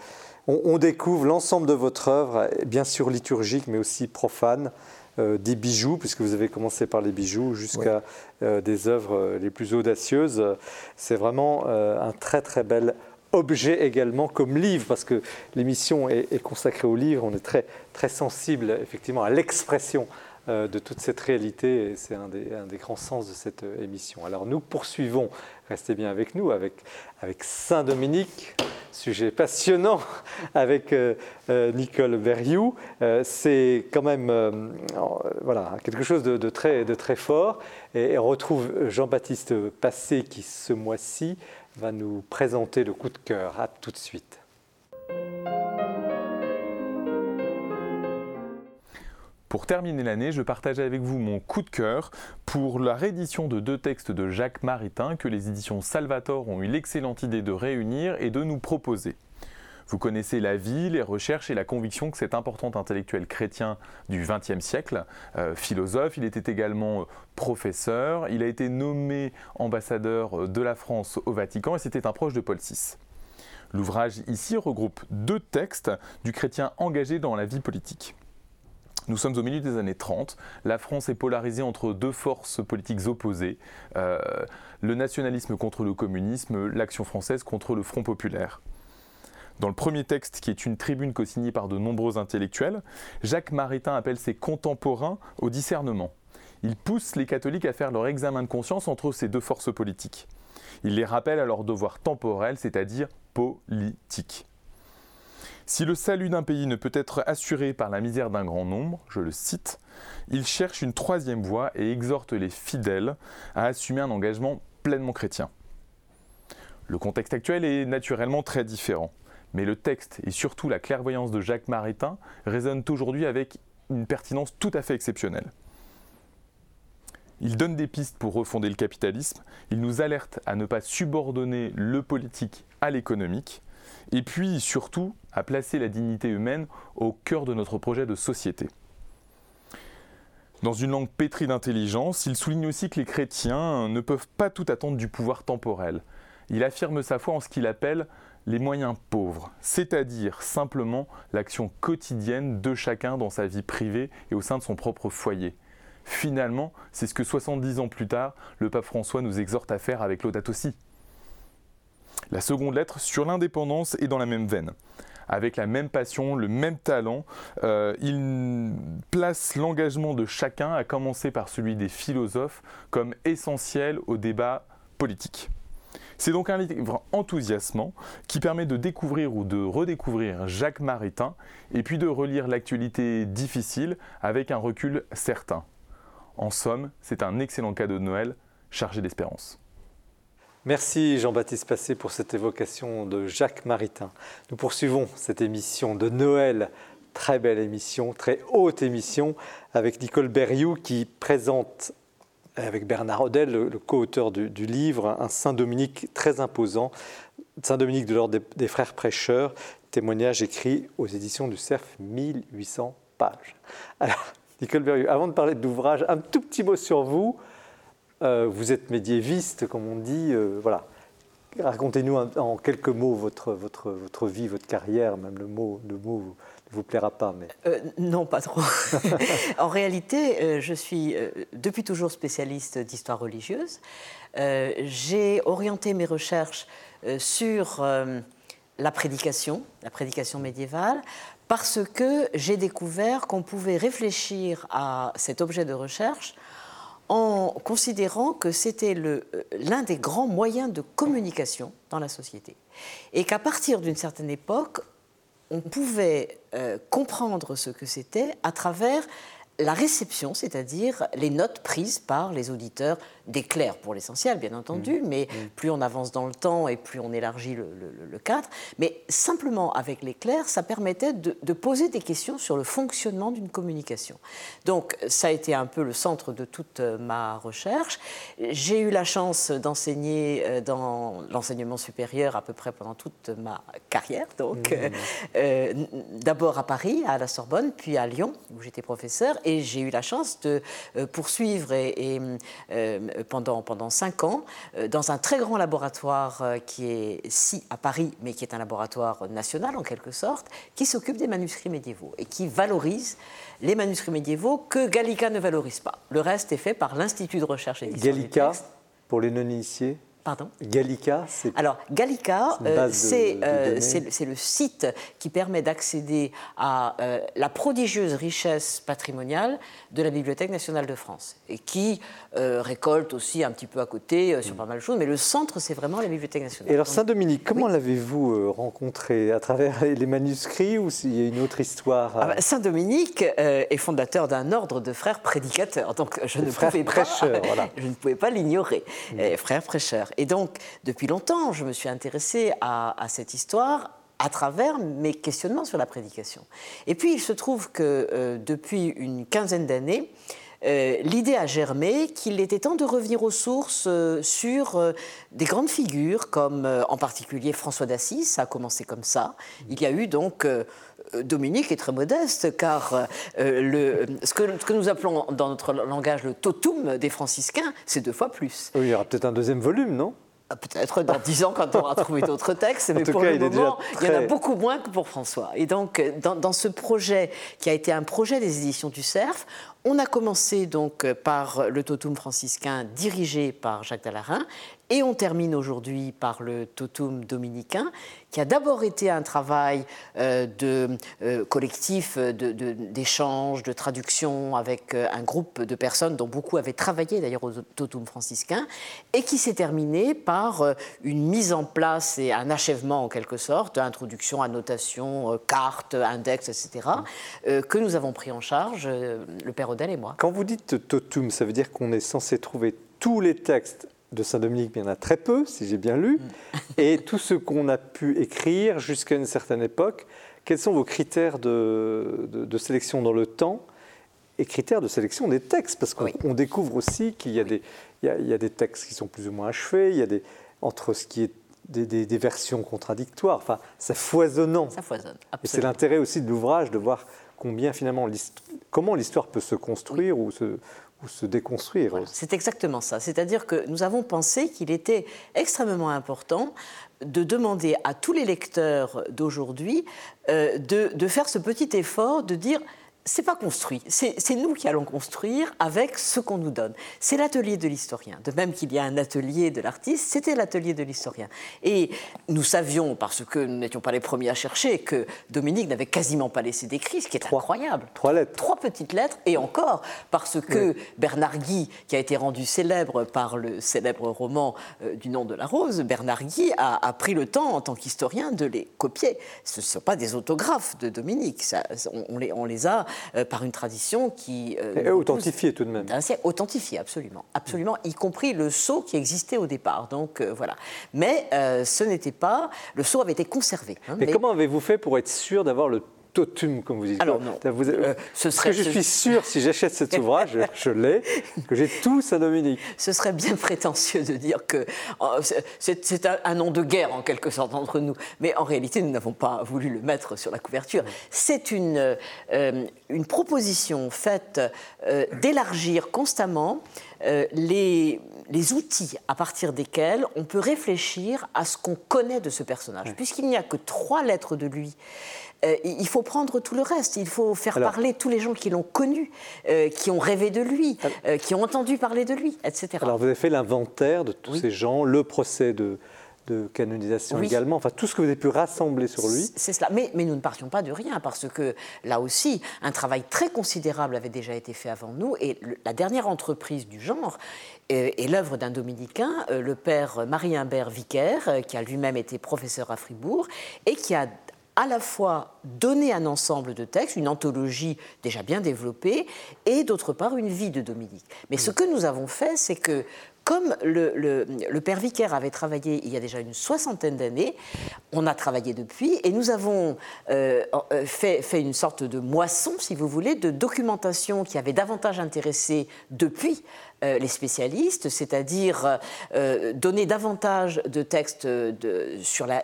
S1: on, découvre l'ensemble de votre œuvre, bien sûr liturgique, mais aussi profane. Euh, des bijoux, puisque vous avez commencé par les bijoux, jusqu'à euh, des œuvres euh, les plus audacieuses. C'est vraiment un très très bel objet également comme livre, parce que l'émission est, est, consacrée au livre, on est très, très sensible effectivement à l'expression de toute cette réalité. Et c'est un des, grands sens de cette émission. Alors nous poursuivons, restez bien avec nous, avec, avec Saint-Dominique, sujet passionnant avec euh, Nicole Berriou. c'est quand même voilà, quelque chose de, très, de très fort. Et, on retrouve Jean-Baptiste Passé qui, ce mois-ci, va nous présenter le coup de cœur. À tout de suite.
S6: Pour terminer l'année, je partage avec vous mon coup de cœur pour la réédition de deux textes de Jacques Maritain que les éditions Salvator ont eu l'excellente idée de réunir et de nous proposer. Vous connaissez la vie, les recherches et la conviction que cet important intellectuel chrétien du XXe siècle, euh, philosophe, il était également euh, professeur, il a été nommé ambassadeur euh, de la France au Vatican et c'était un proche de Paul VI. L'ouvrage ici regroupe deux textes du chrétien engagé dans la vie politique. Nous sommes au milieu des années 30. La France est polarisée entre deux forces politiques opposées. Euh, le nationalisme contre le communisme, l'action française contre le Front populaire. Dans le premier texte, qui est une tribune co-signée par de nombreux intellectuels, Jacques Maritain appelle ses contemporains au discernement. Il pousse les catholiques à faire leur examen de conscience entre ces deux forces politiques. Il les rappelle à leur devoir temporel, c'est-à-dire politique. Si le salut d'un pays ne peut être assuré par la misère d'un grand nombre, je le cite, il cherche une troisième voie et exhorte les fidèles à assumer un engagement pleinement chrétien. Le contexte actuel est naturellement très différent, mais le texte et surtout la clairvoyance de Jacques Maritain résonnent aujourd'hui avec une pertinence tout à fait exceptionnelle. Il donne des pistes pour refonder le capitalisme, il nous alerte à ne pas subordonner le politique à l'économique, et puis surtout à placer la dignité humaine au cœur de notre projet de société. Dans une langue pétrie d'intelligence, il souligne aussi que les chrétiens ne peuvent pas tout attendre du pouvoir temporel. Il affirme sa foi en ce qu'il appelle les moyens pauvres, c'est-à-dire simplement l'action quotidienne de chacun dans sa vie privée et au sein de son propre foyer. Finalement, c'est ce que 70 ans plus tard, le pape François nous exhorte à faire avec Laudato Si. La seconde lettre sur l'indépendance est dans la même veine. Avec la même passion, le même talent, euh, il place l'engagement de chacun, à commencer par celui des philosophes, comme essentiel au débat politique. C'est donc un livre enthousiasmant qui permet de découvrir ou de redécouvrir Jacques Maritain et puis de relire l'actualité difficile avec un recul certain. En somme, c'est un excellent cadeau de Noël chargé d'espérance.
S1: Merci Jean-Baptiste Passé pour cette évocation de Jacques Maritain. Nous poursuivons cette émission de Noël, très belle émission, très haute émission, avec Nicole Berrioux qui présente avec Bernard Odel, le, co-auteur du, livre, un Saint-Dominique très imposant, Saint-Dominique de l'ordre des, frères prêcheurs, témoignage écrit aux éditions du CERF, 1800 pages. Alors, Nicole Berrieux, avant de parler de l'ouvrage, un tout petit mot sur vous. Euh, vous êtes médiéviste, comme on dit. Euh, voilà. Racontez-nous en quelques mots votre, votre, votre vie, votre carrière. Même le mot, le mot ne vous plaira pas. Mais...
S4: Euh, non, pas trop. en réalité, je suis depuis toujours spécialiste d'histoire religieuse. J'ai orienté mes recherches sur la prédication, la prédication médiévale, parce que j'ai découvert qu'on pouvait réfléchir à cet objet de recherche en considérant que c'était euh, l'un des grands moyens de communication dans la société. Et qu'à partir d'une certaine époque, on pouvait euh, comprendre ce que c'était à travers la réception, c'est-à-dire les notes prises par les auditeurs des clercs pour l'essentiel, bien entendu, mmh. mais mmh. plus on avance dans le temps et plus on élargit le, cadre. Mais simplement avec les clercs, ça permettait de, poser des questions sur le fonctionnement d'une communication. Donc ça a été un peu le centre de toute euh, ma recherche. J'ai eu la chance d'enseigner euh, dans l'enseignement supérieur à peu près pendant toute ma carrière. Donc mmh. euh, d'abord à Paris, à la Sorbonne, puis à Lyon, où j'étais professeur, et j'ai eu la chance de poursuivre et, euh, pendant, pendant cinq ans euh, dans un très grand laboratoire euh, qui est ici à Paris, mais qui est un laboratoire national en quelque sorte, qui s'occupe des manuscrits médiévaux et qui valorise les manuscrits médiévaux que Gallica ne valorise pas. Le reste est fait par l'Institut de recherche et d'histoire
S1: Gallica, pour les non-initiés?
S4: Pardon
S1: Gallica, c'est.
S4: Alors, Gallica, euh, euh, c'est le site qui permet d'accéder à euh, la prodigieuse richesse patrimoniale de la Bibliothèque nationale de France et qui récolte aussi un petit peu à côté sur mm. pas mal de choses, mais le centre, c'est vraiment la Bibliothèque nationale.
S1: Et alors, Saint-Dominique, comment l'avez-vous rencontré? À travers les manuscrits ou s'il y a une autre histoire
S4: ah bah, Saint-Dominique est fondateur d'un ordre de frères prédicateurs, donc je ne, pouvais pas, voilà. je ne pouvais pas l'ignorer. Mm. Frères prêcheurs. Et donc, depuis longtemps, je me suis intéressée à, cette histoire à travers mes questionnements sur la prédication. Et puis, il se trouve que euh, depuis une quinzaine d'années, euh, l'idée a germé qu'il était temps de revenir aux sources euh, sur des grandes figures, comme en particulier François d'Assise, ça a commencé comme ça. Il y a eu donc Dominique est très modeste, car le, ce, que, ce, que, nous appelons dans notre langage le totum des franciscains, c'est deux fois plus.
S1: il y aura peut-être un deuxième volume, non?
S4: Ah, peut-être dans dix ans quand on aura trouvé d'autres textes, mais pour le moment, il y en a beaucoup moins que pour François. Et donc, dans, dans, ce projet qui a été un projet des éditions du Cerf, on a commencé donc par le Totum franciscain dirigé par Jacques Dallarin et on termine aujourd'hui par le Totum dominicain, qui a d'abord été un travail euh, de, euh, collectif d'échange, de, traduction avec euh, un groupe de personnes dont beaucoup avaient travaillé d'ailleurs au Totum franciscain, et qui s'est terminé par une mise en place et un achèvement en quelque sorte, introduction, annotation, carte, index, etc., que nous avons pris en charge, le père Odel et moi.
S1: Quand vous dites Totum, ça veut dire qu'on est censé trouver tous les textes de Saint-Dominique, il y en a très peu, si j'ai bien lu, mm. et tout ce qu'on a pu écrire jusqu'à une certaine époque. Quels sont vos critères de, de, sélection dans le temps et critères de sélection des textes? Parce qu'on découvre aussi qu'il y, a des, il y, a, des textes qui sont plus ou moins achevés, il y a des, entre ce qui est des, des, versions contradictoires, enfin, c'est foisonnant.
S4: Ça foisonne, absolument.
S1: Et c'est l'intérêt aussi de l'ouvrage de voir combien finalement, comment l'histoire peut se construire ou se, déconstruire.
S4: c'est exactement ça. C'est-à-dire que nous avons pensé qu'il était extrêmement important de demander à tous les lecteurs d'aujourd'hui euh, de, faire ce petit effort de dire c'est pas construit, c'est nous qui allons construire avec ce qu'on nous donne. C'est l'atelier de l'historien. De même qu'il y a un atelier de l'artiste, c'était l'atelier de l'historien. Et nous savions, parce que nous n'étions pas les premiers à chercher, que Dominique n'avait quasiment pas laissé d'écrit, ce qui est incroyable.
S1: Trois lettres.
S4: Trois petites lettres, et encore, parce que Bernard Guy, qui a été rendu célèbre par le célèbre roman euh, du nom de la rose, Bernard Guy a, pris le temps, en tant qu'historien, de les copier. Ce ne sont pas des autographes de Dominique, on, les, on les a euh, par une tradition qui...
S1: Euh, authentifiée tout de même.
S4: Authentifiée, absolument. Absolument, y compris le sceau qui existait au départ. Donc euh, voilà. Mais ce n'était pas... Le sceau avait été conservé.
S1: Hein, mais, comment avez-vous fait pour être sûr d'avoir le totum, comme vous dites.
S4: Alors non. Vous,
S1: euh, ce serait, que je suis sûr, si j'achète cet ouvrage, je, l'ai, que j'ai tout Saint-Dominique.
S4: Ce serait bien prétentieux de dire que oh, c'est un, nom de guerre en quelque sorte entre nous, mais en réalité nous n'avons pas voulu le mettre sur la couverture. C'est une, euh, une proposition faite euh, d'élargir constamment les, les, outils à partir desquels on peut réfléchir à ce qu'on connaît de ce personnage. Puisqu'il n'y a que trois lettres de lui euh, il faut prendre tout le reste. Il faut faire parler tous les gens qui l'ont connu, euh, qui ont rêvé de lui, euh, qui ont entendu parler de lui, etc.
S1: Alors vous avez fait l'inventaire de tous ces gens, le procès de, canonisation également, enfin tout ce que vous avez pu rassembler sur lui.
S4: C'est cela, mais, mais, nous ne partions pas de rien, parce que là aussi, un travail très considérable avait déjà été fait avant nous, et la dernière entreprise du genre est, l'œuvre d'un dominicain, le père Marie-Imbert Vicaire, qui a lui-même été professeur à Fribourg, et qui a à la fois donner un ensemble de textes, une anthologie déjà bien développée, et d'autre part une vie de Dominique. Mais ce que nous avons fait, c'est que comme le, père Vicaire avait travaillé il y a déjà une soixantaine d'années, on a travaillé depuis et nous avons euh, euh, fait, fait, une sorte de moisson, si vous voulez, de documentation qui avait davantage intéressé depuis les spécialistes, c'est-à-dire euh, donner davantage de textes de, sur la,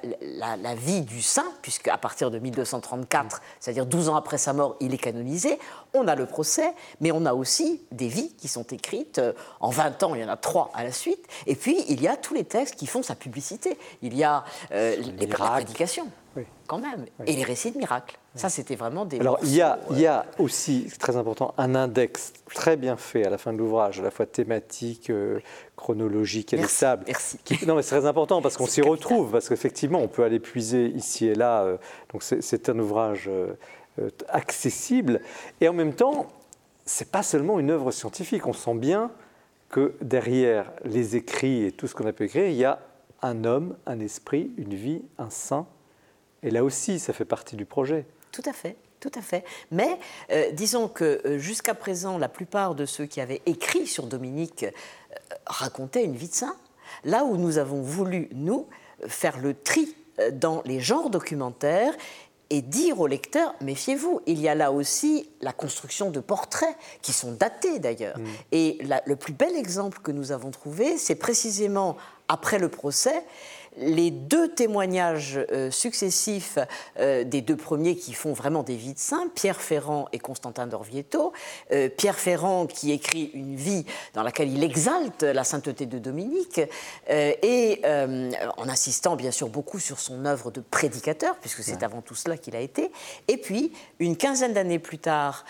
S4: vie du saint, puisque à partir de 1234, c'est-à-dire 12 ans après sa mort, il est canonisé. On a le procès, mais on a aussi des vies qui sont écrites. Euh, en 20 ans, il y en a trois à la suite. Et puis, il y a tous les textes qui font sa publicité. Il y a les prédications quand même, et les récits de miracles. Ça, c'était vraiment des.
S1: Alors, il y, a, il y a aussi, c'est très important, un index très bien fait à la fin de l'ouvrage, à la fois thématique, euh, chronologique et
S4: merci,
S1: Merci. non, mais c'est très important parce qu'on s'y retrouve, parce qu'effectivement, on peut aller puiser ici et là. Euh, donc, c'est un ouvrage euh, accessible. Et en même temps, c'est pas seulement une œuvre scientifique. On sent bien que derrière les écrits et tout ce qu'on a pu écrire, il y a un homme, un esprit, une vie, un saint et là aussi, ça fait partie du projet.
S4: Tout à fait. Tout à fait. Mais euh, disons que euh, jusqu'à présent, la plupart de ceux qui avaient écrit sur Dominique euh, racontaient une vie de saint. Là où nous avons voulu, nous, faire le tri dans les genres documentaires et dire au lecteur, méfiez-vous, il y a là aussi la construction de portraits qui sont datés d'ailleurs. Mm. Et le plus bel exemple que nous avons trouvé, c'est précisément après le procès, les deux témoignages successifs des deux premiers qui font vraiment des vies de saints, Pierre Ferrand et Constantin d'Orvieto. Pierre Ferrand qui écrit une vie dans laquelle il exalte la sainteté de Dominique et en insistant bien sûr beaucoup sur son œuvre de prédicateur, puisque c'est avant tout cela qu'il a été. Et puis, une quinzaine d'années plus tard,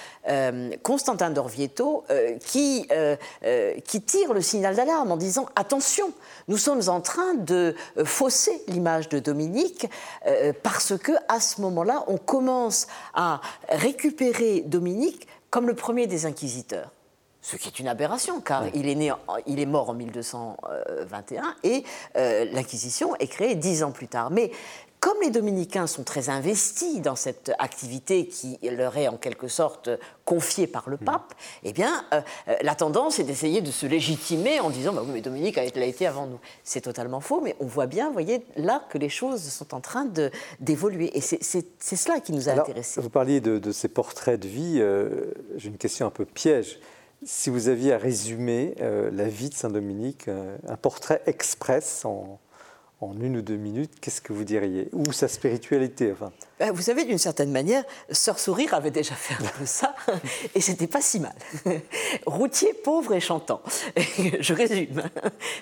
S4: Constantin d'Orvieto qui, qui tire le signal d'alarme en disant attention, nous sommes en train de euh, fausser l'image de Dominique euh, parce que à ce moment-là, on commence à récupérer Dominique comme le premier des inquisiteurs. Ce qui est une aberration, car il, est né, il est mort en 1221 et euh, l'Inquisition est créée dix ans plus tard. Mais comme les dominicains sont très investis dans cette activité qui leur est en quelque sorte confiée par le mm. pape, eh bien, euh, euh, la tendance est d'essayer de se légitimer en disant bah oui, mais Dominique a été avant nous. C'est totalement faux, mais on voit bien, vous voyez, là que les choses sont en train d'évoluer. Et c'est cela qui nous a intéressés.
S1: Vous parliez de, ces portraits de vie. Euh, j'ai une question un peu piège. Si vous aviez à résumer la vie de Saint-Dominique, un portrait express en, en une ou deux minutes, qu'est-ce que vous diriez? Ou sa spiritualité enfin?
S4: Ben, vous savez, d'une certaine manière, Sœur Sourire avait déjà fait un peu ça, et c'était pas si mal. Routier pauvre et chantant. Je résume.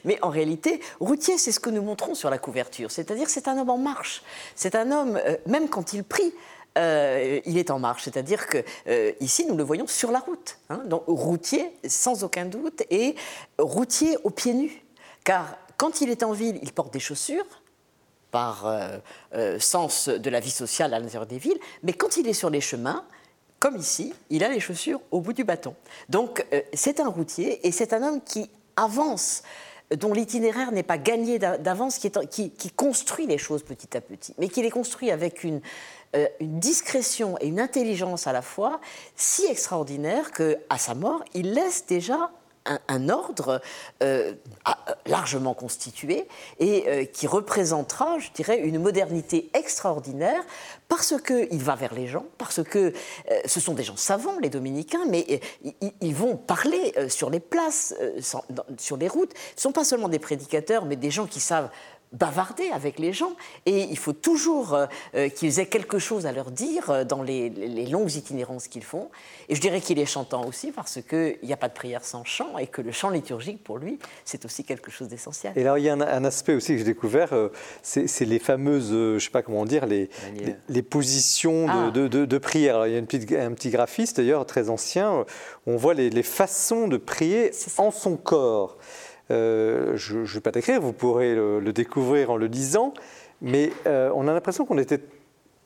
S4: Mais en réalité, Routier, c'est ce que nous montrons sur la couverture. C'est-à-dire c'est un homme en marche. C'est un homme, euh, même quand il prie, euh, il est en marche. C'est-à-dire que euh, ici, nous le voyons sur la route. Hein. Donc, routier, sans aucun doute, et routier aux pieds nus. Car quand il est en ville, il porte des chaussures par euh, euh, sens de la vie sociale à l'intérieur des villes, mais quand il est sur les chemins, comme ici, il a les chaussures au bout du bâton. Donc euh, c'est un routier et c'est un homme qui avance dont l'itinéraire n'est pas gagné d'avance, qui, construit les choses petit à petit, mais qui les construit avec une, une discrétion et une intelligence à la fois si extraordinaire que, à sa mort, il laisse déjà un, ordre euh, largement constitué et euh, qui représentera, je dirais, une modernité extraordinaire parce qu'il va vers les gens, parce que euh, ce sont des gens savants, les dominicains, mais ils vont parler sur les places, sur les routes. Ce ne sont pas seulement des prédicateurs, mais des gens qui savent bavarder avec les gens et il faut toujours euh, euh, qu'ils aient quelque chose à leur dire euh, dans les, longues itinérances qu'ils font. Et je dirais qu'il est chantant aussi parce qu'il n'y a pas de prière sans chant et que le chant liturgique pour lui, c'est aussi quelque chose d'essentiel.
S1: Et alors il y a un, aspect aussi que j'ai découvert, c'est les fameuses, je ne sais pas comment dire, les, les, positions ah. de, de, prière. Alors, il y a une petite, un petit graphiste d'ailleurs très ancien, on voit les, les façons de prier en son corps. Euh, je ne vais pas décrire, vous pourrez le, découvrir en le lisant, mais euh, on a l'impression qu'on était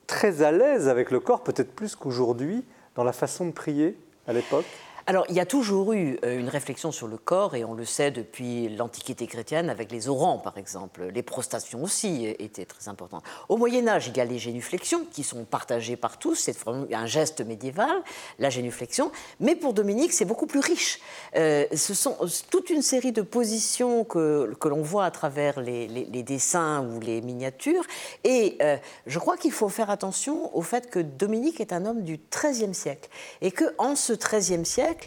S1: très à l'aise avec le corps, peut-être plus qu'aujourd'hui, dans la façon de prier à l'époque.
S4: Alors, il y a toujours eu euh, une réflexion sur le corps, et on le sait depuis l'Antiquité chrétienne, avec les orants, par exemple. Les prostations aussi étaient très importantes. Au Moyen-Âge, il y a les génuflexions, qui sont partagées par tous. C'est un geste médiéval, la génuflexion. Mais pour Dominique, c'est beaucoup plus riche. Euh, ce sont toute une série de positions que, que l'on voit à travers les, dessins ou les miniatures. Et euh, je crois qu'il faut faire attention au fait que Dominique est un homme du XIIIe siècle. Et qu'en ce XIIIe siècle,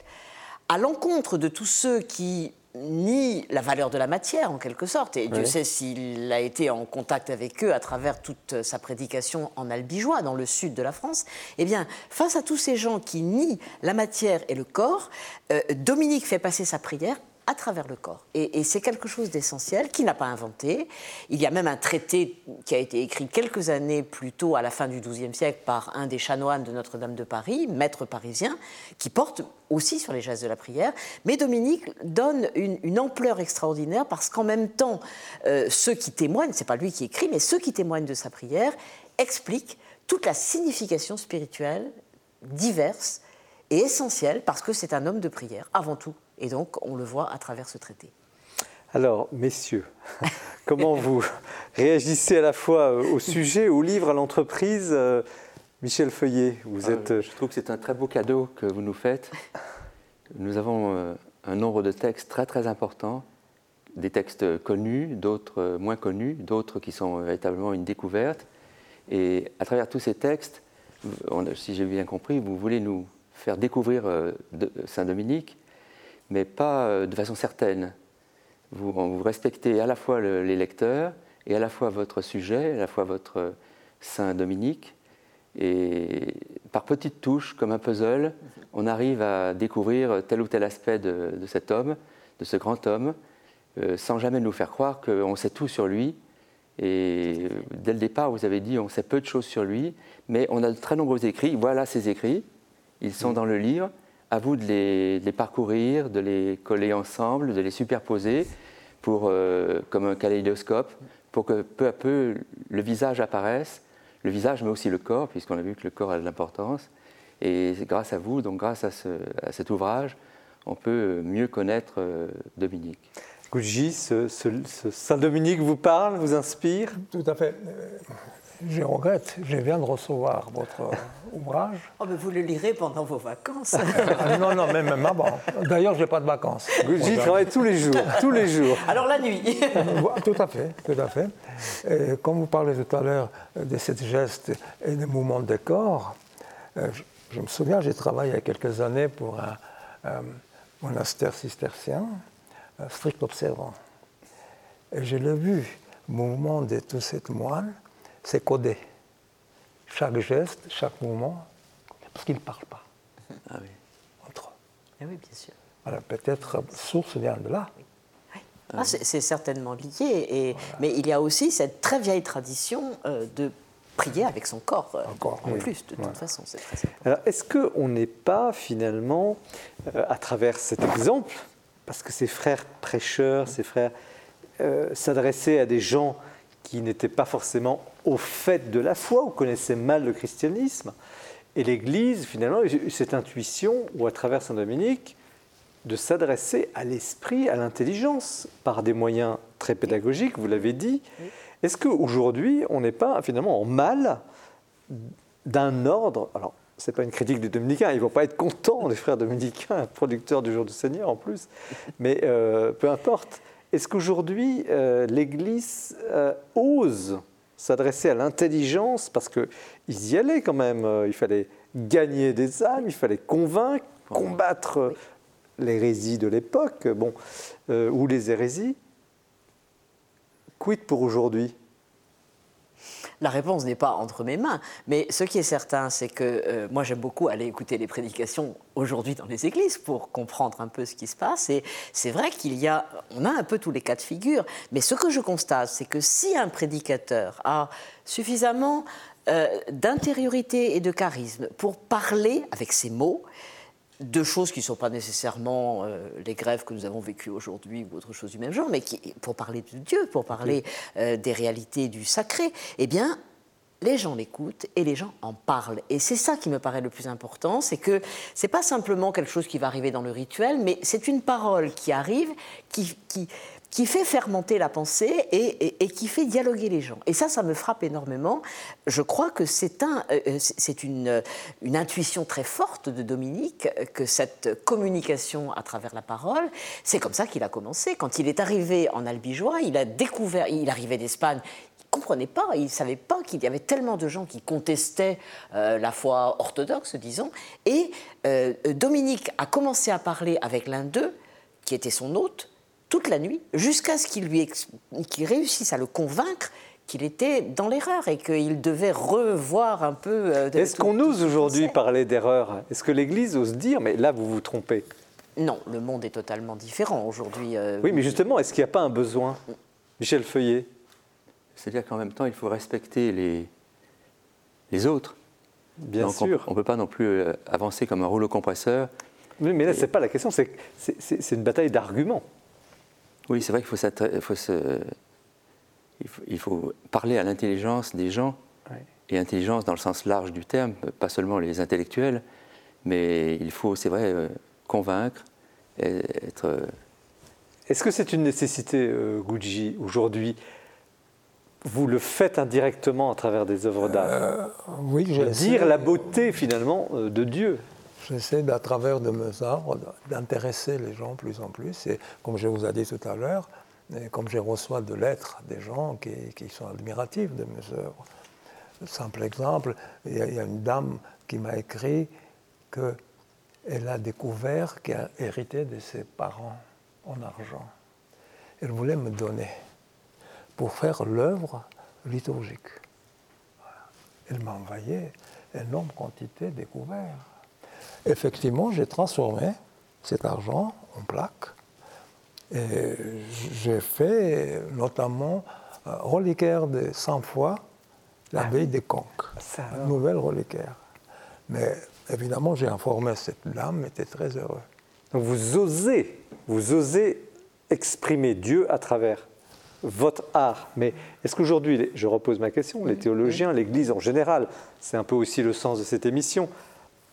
S4: à l'encontre de tous ceux qui nient la valeur de la matière, en quelque sorte. Et Dieu sait s'il a été en contact avec eux à travers toute sa prédication en albigeois, dans le sud de la France. Eh bien, face à tous ces gens qui nient la matière et le corps, euh, Dominique fait passer sa prière à travers le corps. Et, c'est quelque chose d'essentiel qu'il n'a pas inventé. Il y a même un traité qui a été écrit quelques années plus tôt, à la fin du XIIe siècle, par un des chanoines de Notre-Dame de Paris, maître parisien, qui porte aussi sur les gestes de la prière. Mais Dominique donne une, ampleur extraordinaire parce qu'en même temps, euh, ceux qui témoignent, c'est pas lui qui écrit, mais ceux qui témoignent de sa prière expliquent toute la signification spirituelle diverse et essentielle parce que c'est un homme de prière avant tout. Et donc, on le voit à travers ce traité.
S1: Alors, messieurs, comment vous réagissez à la fois euh, au sujet, au livre, à l'entreprise euh, Michel Feuillet, vous
S5: ah,
S1: êtes... Euh,
S5: je trouve que c'est un très beau cadeau que vous nous faites. Nous avons un nombre de textes très très importants, des textes connus, d'autres moins connus, d'autres qui sont véritablement une découverte. Et à travers tous ces textes, si j'ai bien compris, vous voulez nous faire découvrir Saint-Dominique, mais pas euh, de façon certaine. Vous, vous respectez à la fois les lecteurs est à la fois votre sujet, à la fois votre Saint Dominique. Et par petites touches, comme un puzzle, on arrive à découvrir tel ou tel aspect de, cet homme, de ce grand homme, euh, sans jamais nous faire croire qu'on sait tout sur lui. Et dès le départ, vous avez dit on sait peu de choses sur lui, mais on a de très nombreux écrits. Voilà ces écrits, ils sont dans le livre. À vous de les, parcourir, de les coller ensemble, de les superposer pour, euh, comme un kaléidoscope, pour que peu à peu le visage apparaisse, le visage mais aussi le corps, puisqu'on a vu que le corps a de l'importance. Et grâce à vous, donc grâce à, cet ouvrage, on peut mieux connaître euh, Dominique.
S1: Gouji, ce, Saint-Dominique vous parle, vous inspire?
S3: Tout à fait. Euh, je regrette, je viens de recevoir votre euh, ouvrage.
S4: Oh, mais vous le lirez pendant vos vacances.
S3: Ah, non, non, même maman. D'ailleurs, je n'ai pas de vacances.
S1: Gouji travaille tous les jours, tous les jours.
S4: Alors la nuit.
S3: tout à fait, tout à fait. Et comme vous parlez tout à l'heure de cette geste et des mouvements de corps, je me souviens, j'ai travaillé il y a quelques années pour un, monastère cistercien, strict observant. Et je l'ai vu, le mouvement de tous ces moines, c'est codé. Chaque geste, chaque mouvement, parce qu'ils ne parlent pas
S5: ah oui.
S3: entre eux.
S4: Ah oui, bien sûr.
S3: Alors peut-être source vient de là.
S4: Ah, c'est certainement lié. Et, Mais il y a aussi cette très vieille tradition euh, de prier avec son corps euh, Encore, en plus, de toute façon. C'est très important.
S1: Alors, est-ce qu'on n'est pas finalement, euh, à travers cet exemple, parce que ces frères prêcheurs, ces frères euh, s'adressaient à des gens qui n'étaient pas forcément au fait de la foi ou connaissaient mal le christianisme, et l'Église, finalement, cette intuition, ou à travers Saint Dominique, de s'adresser à l'esprit, à l'intelligence, par des moyens très pédagogiques, vous l'avez dit. Est-ce qu'aujourd'hui, on n'est pas finalement en mal d'un ordre? Alors, ce n'est pas une critique des dominicains, ils ne vont pas être contents, les frères dominicains, producteurs du jour du Seigneur en plus, mais euh, peu importe. Est-ce qu'aujourd'hui, euh, l'Église euh, ose s'adresser à l'intelligence? Parce qu'ils y allaient quand même, il fallait gagner des âmes, il fallait convaincre, combattre l'hérésie de l'époque, bon, ou les hérésies. Quid pour aujourd'hui?
S4: La réponse n'est pas entre mes mains, mais ce qui est certain, c'est que euh, moi j'aime beaucoup aller écouter les prédications aujourd'hui dans les églises pour comprendre un peu ce qui se passe. Et c'est vrai qu'il y a, on a un peu tous les cas de figure, mais ce que je constate, c'est que si un prédicateur a suffisamment euh, d'intériorité et de charisme pour parler avec ses mots, deux choses qui ne sont pas nécessairement euh, les grèves que nous avons vécues aujourd'hui ou autre chose du même genre, mais qui, pour parler de Dieu, pour parler euh, des réalités du sacré, eh bien, les gens l'écoutent et les gens en parlent. Et c'est ça qui me paraît le plus important, c'est que c'est pas simplement quelque chose qui va arriver dans le rituel, mais c'est une parole qui arrive, qui, qui, qui fait fermenter la pensée et, qui fait dialoguer les gens. Et ça, ça me frappe énormément. Je crois que c'est un, euh, euh, c'est une, une intuition très forte de Dominique que cette communication à travers la parole, c'est comme ça qu'il a commencé. Quand il est arrivé en Albigeois, il a découvert, il arrivait d'Espagne, il comprenait pas, il savait pas qu'il y avait tellement de gens qui contestaient euh, la foi orthodoxe, disons. Et Dominique a commencé à parler avec l'un d'eux, qui était son hôte, toute la nuit, jusqu'à ce qu'il réussisse à le convaincre qu'il était dans l'erreur et qu'il devait revoir un peu.
S1: Euh, Est-ce qu'on ose aujourd'hui parler d'erreur? Est-ce que l'Église ose dire, mais là vous vous trompez?
S4: Non, le monde est totalement différent aujourd'hui.
S1: Euh, oui, mais justement, est-ce qu'il n'y a pas un besoin? Michel Feuillet
S5: C'est-à-dire qu'en même temps, il faut respecter les, les autres.
S1: Bien sûr.
S5: On ne peut pas non plus euh, avancer comme un rouleau compresseur.
S1: Oui, mais là, ce n'est pas la question, c'est une bataille d'arguments.
S5: Oui, c'est vrai qu'il faut, il faut, parler à l'intelligence des gens, et intelligence dans le sens large du terme, pas seulement les intellectuels, mais il faut, c'est vrai, euh, convaincre, être... Euh,
S1: Est-ce que c'est une nécessité, euh, Gucci, aujourd'hui? Vous le faites indirectement à travers des œuvres d'art?
S3: oui, je
S1: Dire la beauté finalement de Dieu.
S3: J'essaie, à travers de mes œuvres, d'intéresser les gens plus en plus. Et comme je vous ai dit tout à l'heure, comme je reçois de lettres des gens qui, sont admiratifs de mes œuvres. Simple exemple, il y, a, une dame qui m'a écrit qu'elle a découvert qu'elle a hérité de ses parents en argent. Elle voulait me donner. pour faire l'œuvre liturgique. Elle m'a envoyé énorme quantité de couverts. Effectivement, j'ai transformé cet argent en plaques et j'ai fait notamment un reliquaire de 100 fois l'abbaye des Conques, une nouvelle reliquaire. Mais évidemment, j'ai informé cette dame, était très heureux.
S1: Donc vous osez, vous osez exprimer Dieu à travers votre art. Mais est-ce qu'aujourd'hui, je repose ma question, les théologiens, l'Église en général, c'est un peu aussi le sens de cette émission,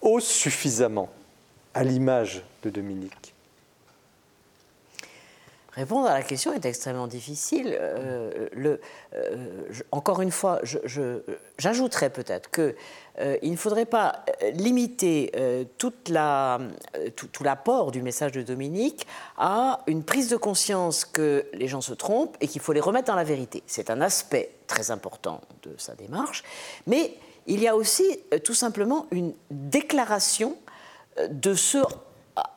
S1: osent suffisamment à l'image de Dominique
S4: Répondre à la question est extrêmement difficile. Euh, euh, encore une fois, j'ajouterais peut-être qu'il euh, ne faudrait pas limiter tout, tout l'apport du message de Dominique à une prise de conscience que les gens se trompent et qu'il faut les remettre dans la vérité. C'est un aspect très important de sa démarche, mais il y a aussi tout simplement une déclaration de ce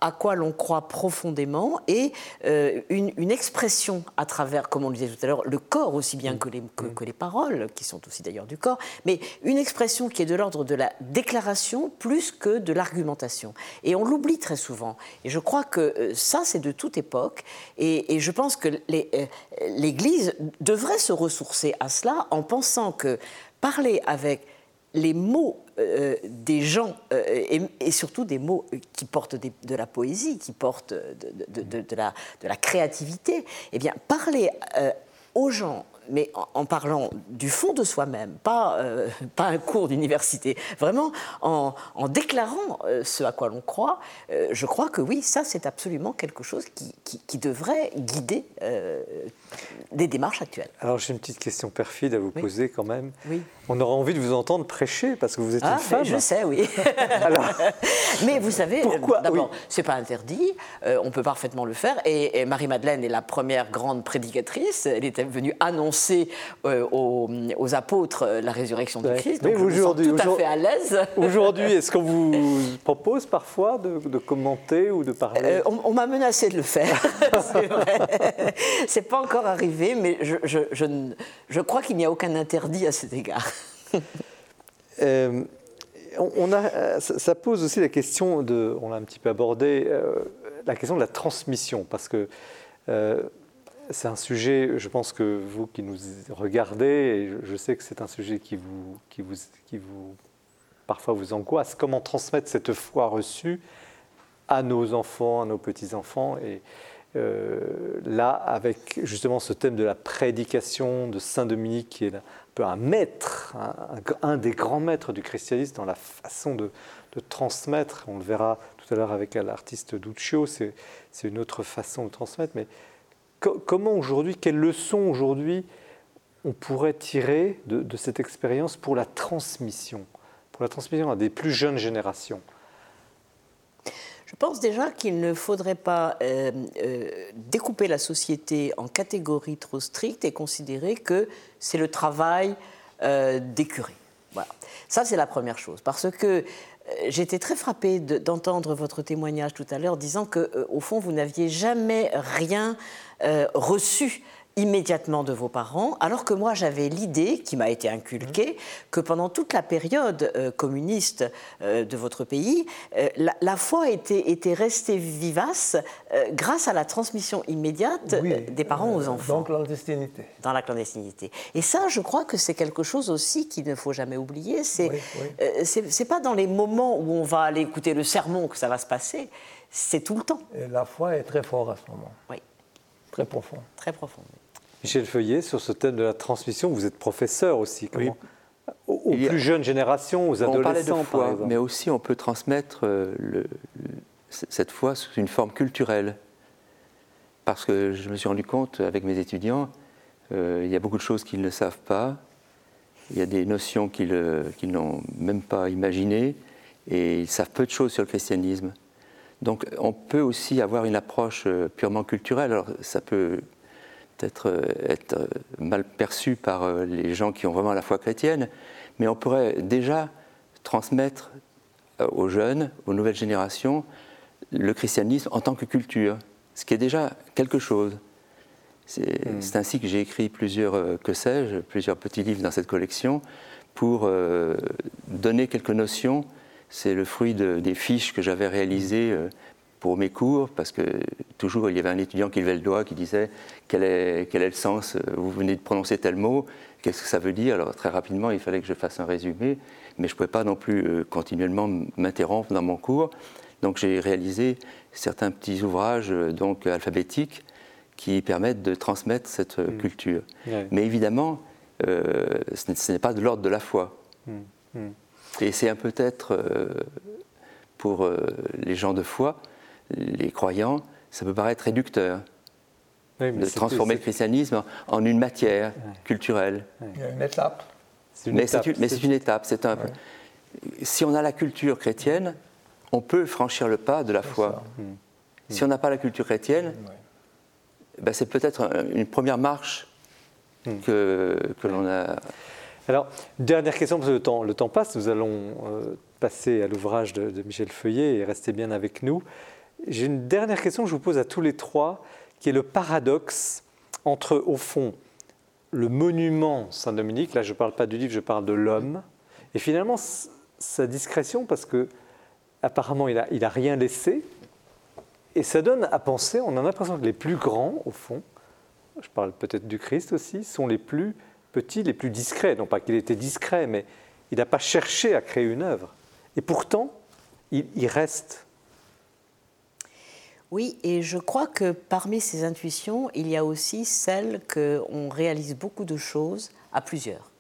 S4: à quoi l'on croit profondément et euh, une, expression à travers, comme on le disait tout à l'heure, le corps aussi bien que les, que, les paroles, qui sont aussi d'ailleurs du corps, mais une expression qui est de l'ordre de la déclaration plus que de l'argumentation. Et on l'oublie très souvent. Et je crois que euh, ça, c'est de toute époque. Et, je pense que euh, l'Église devrait se ressourcer à cela en pensant que parler avec les mots euh, des gens, euh, et, surtout des mots qui portent de la poésie, qui portent de, la, créativité, eh bien, parler euh, aux gens mais en, parlant du fond de soi-même, pas, euh, pas un cours d'université, vraiment en, déclarant euh, ce à quoi l'on croit, euh, je crois que oui, ça c'est absolument quelque chose qui, qui, devrait guider des démarches actuelles.
S1: Alors j'ai une petite question perfide à vous poser quand même. Oui. On aura envie de vous entendre prêcher parce que vous êtes une ah, femme.
S4: Je sais, oui. Alors... mais vous savez, pourquoi D'abord, c'est pas interdit, on peut parfaitement le faire. Et, et Marie-Madeleine est la première grande prédicatrice. Elle était venue annoncer euh, aux, apôtres euh, la résurrection de Christ. Donc aujourd'hui, tout à fait à l'aise.
S1: Aujourd'hui, est-ce qu'on vous propose parfois de, commenter ou de parler
S4: euh, On, m'a menacé de le faire. C'est pas encore arrivé, mais je, je, je, crois qu'il n'y a aucun interdit à cet égard.
S1: on a, ça pose aussi la question de, on l'a un petit peu abordé, la question de la transmission, parce que c'est un sujet, je pense que vous qui nous regardez, je sais que c'est un sujet qui vous, qui vous, qui vous, parfois vous angoisse, comment transmettre cette foi reçue à nos enfants, à nos petits-enfants. Et euh, là, avec justement ce thème de la prédication de Saint Dominique, qui est un peu un maître, un, des grands maîtres du christianisme dans la façon de, de transmettre, on le verra tout à l'heure avec l'artiste Duccio, c'est une autre façon de transmettre, mais comment aujourd'hui, quelles leçons aujourd'hui on pourrait tirer de, cette expérience pour la transmission, pour la transmission à des plus jeunes générations?
S4: Je pense déjà qu'il ne faudrait pas euh, euh, découper la société en catégories trop strictes et considérer que c'est le travail euh, des curés. Voilà. Ça, c'est la première chose. Parce que J'étais très frappée d'entendre votre témoignage tout à l'heure disant que, au fond, vous n'aviez jamais rien euh, reçu immédiatement de vos parents, alors que moi j'avais l'idée, qui m'a été inculquée, que pendant toute la période euh, communiste euh, de votre pays, la, foi était, était restée vivace grâce à la transmission immédiate des parents aux enfants.
S3: Dans la clandestinité.
S4: Dans la clandestinité. Et ça, je crois que c'est quelque chose aussi qu'il ne faut jamais oublier. C'est c'est pas dans les moments où on va aller écouter le sermon que ça va se passer, c'est tout le temps.
S3: Et la foi est très forte à ce moment.
S4: Oui.
S3: Très profond.
S4: Très profond.
S1: Michel Feuillet, sur ce thème de la transmission, vous êtes professeur aussi. Comment, Aux, plus jeunes générations, aux adolescents, on parlait de foi,
S5: Mais aussi, on peut transmettre euh, le, cette foi sous une forme culturelle. Parce que je me suis rendu compte avec mes étudiants, euh, il y a beaucoup de choses qu'ils ne savent pas, il y a des notions qu'ils n'ont même pas imaginées, et ils savent peu de choses sur le christianisme. Donc on peut aussi avoir une approche euh, purement culturelle. Alors ça peut peut-être euh, être euh, mal perçu par les gens qui ont vraiment la foi chrétienne, mais on pourrait déjà transmettre aux jeunes, aux nouvelles générations, le christianisme en tant que culture, ce qui est déjà quelque chose. C'est hmm. ainsi que j'ai écrit plusieurs, euh, que sais-je, plusieurs petits livres dans cette collection pour euh, donner quelques notions. C'est le fruit des fiches que j'avais réalisées euh, pour mes cours, parce que toujours il y avait un étudiant qui levait le doigt, qui disait quel est, quel est le sens, vous venez de prononcer tel mot, qu'est-ce que ça veut dire? Alors très rapidement, il fallait que je fasse un résumé, mais je ne pouvais pas non plus continuellement m'interrompre dans mon cours. Donc j'ai réalisé certains petits ouvrages donc alphabétiques qui permettent de transmettre cette mm. culture. Mais évidemment, euh, ce n'est pas de l'ordre de la foi. Mm. Mm. Et c'est un peut-être euh, pour euh, les gens de foi, les croyants, ça peut paraître réducteur. de transformer le christianisme en, une matière culturelle.
S3: Il y a une étape.
S5: mais c'est une, étape. C'est un, Si on a la culture chrétienne, on peut franchir le pas de la foi. Si on n'a pas la culture chrétienne, ben, c'est peut-être une première marche hmm. que, que l'on a.
S1: Alors, dernière question, parce que le temps, le temps passe, nous allons euh, passer à l'ouvrage de, Michel Feuillet et rester bien avec nous. J'ai une dernière question que je vous pose à tous les trois, qui est le paradoxe entre, au fond, le monument Saint-Dominique, là je ne parle pas du livre, je parle de l'homme, et finalement sa discrétion, parce que apparemment il n'a a rien laissé, et ça donne à penser, on a l'impression que les plus grands, au fond, je parle peut-être du Christ aussi, sont les plus petits, les plus discrets. Non pas qu'il était discret, mais il n'a pas cherché à créer une œuvre. Et pourtant, il, il reste.
S4: Oui, et je crois que parmi ces intuitions, il y a aussi celle qu'on réalise beaucoup de choses à plusieurs.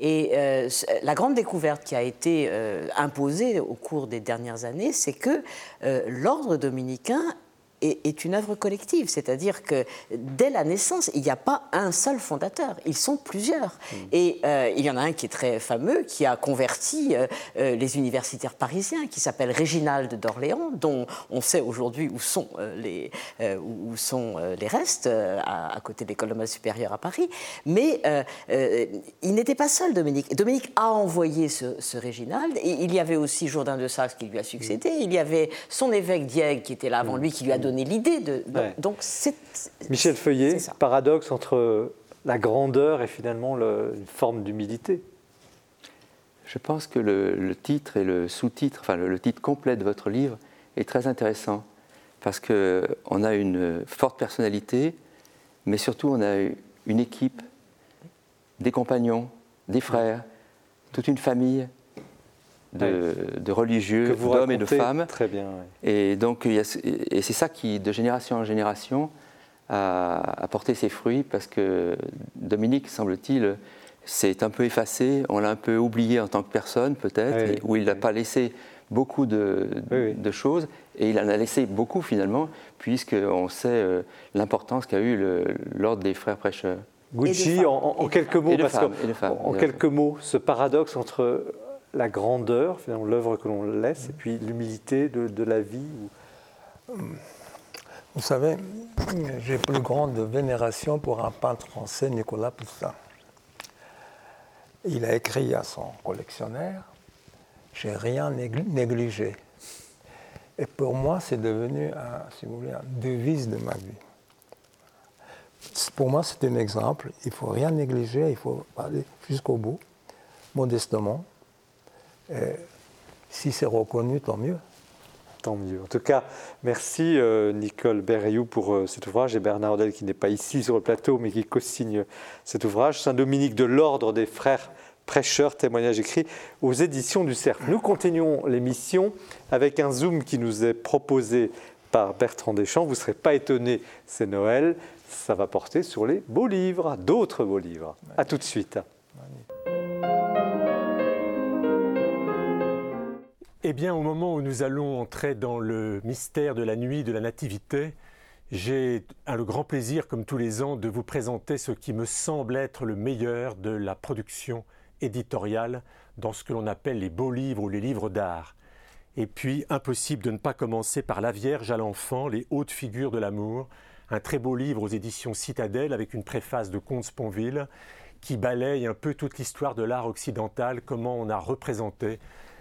S4: Et euh, la grande découverte qui a été euh, imposée au cours des dernières années, c'est que euh, l'ordre dominicain est, une œuvre collective, c'est-à-dire que dès la naissance, il n'y a pas un seul fondateur, ils sont plusieurs. Mm. Et euh, il y en a un qui est très fameux, qui a converti euh, euh, les universitaires parisiens, qui s'appelle Réginald d'Orléans, dont on sait aujourd'hui où sont les, où sont les restes, à, côté de l'école de supérieure à Paris. Mais il n'était pas seul, Dominique. Dominique a envoyé ce, ce, Réginald, et il y avait aussi Jourdain de Saxe qui lui a succédé, il y avait son évêque Diègue qui était là avant mm. lui, qui lui a donné donner l'idée de. Donc c'est.
S1: Michel Feuillet, paradoxe entre la grandeur et finalement une forme d'humilité.
S5: Je pense que le, titre et le sous-titre, enfin le, titre complet de votre livre est très intéressant parce qu'on a une forte personnalité, mais surtout on a une équipe, des compagnons, des frères, toute une famille de, religieux, d'hommes et de femmes.
S1: Très bien.
S5: Et donc, et c'est ça qui, de génération en génération, a, porté ses fruits parce que Dominique, semble-t-il, s'est un peu effacé, on l'a un peu oublié en tant que personne peut-être, où il n'a pas laissé beaucoup de, de, choses, et il en a laissé beaucoup finalement, puisqu'on sait euh, l'importance qu'a eu l'ordre des frères prêcheurs.
S1: Gucci, en, quelques mots, parce en quelques mots, ce paradoxe entre la grandeur, l'œuvre que l'on laisse, et puis l'humilité de, la vie
S3: Vous savez, j'ai plus grande vénération pour un peintre français, Nicolas Poussin. Il a écrit à son collectionneur J'ai rien négligé. Et pour moi, c'est devenu, si vous voulez, une devise de ma vie. Pour moi, c'est un exemple. Il ne faut rien négliger, il faut aller jusqu'au bout, modestement, si c'est reconnu, tant mieux.
S1: Tant mieux. En tout cas, merci euh, Nicole Berriou pour euh, cet ouvrage et Bernard Odel qui n'est pas ici sur le plateau mais qui co-signe cet ouvrage. Saint-Dominique de l'Ordre des Frères Prêcheurs, témoignage écrit aux éditions du Cercle. Nous continuons l'émission avec un zoom qui nous est proposé par Bertrand Deschamps. Vous ne serez pas étonnés, c'est Noël. Ça va porter sur les beaux livres, d'autres beaux livres. A tout de suite.
S7: Eh bien, au moment où nous allons entrer dans le mystère de la nuit de la Nativité, j'ai le grand plaisir, comme tous les ans, de vous présenter ce qui me semble être le meilleur de la production éditoriale dans ce que l'on appelle les beaux livres ou les livres d'art. Et puis, impossible de ne pas commencer par La Vierge à l'enfant, les hautes figures de l'amour, un très beau livre aux éditions Citadelle avec une préface de Comte Sponville qui balaye un peu toute l'histoire de l'art occidental, comment on a représenté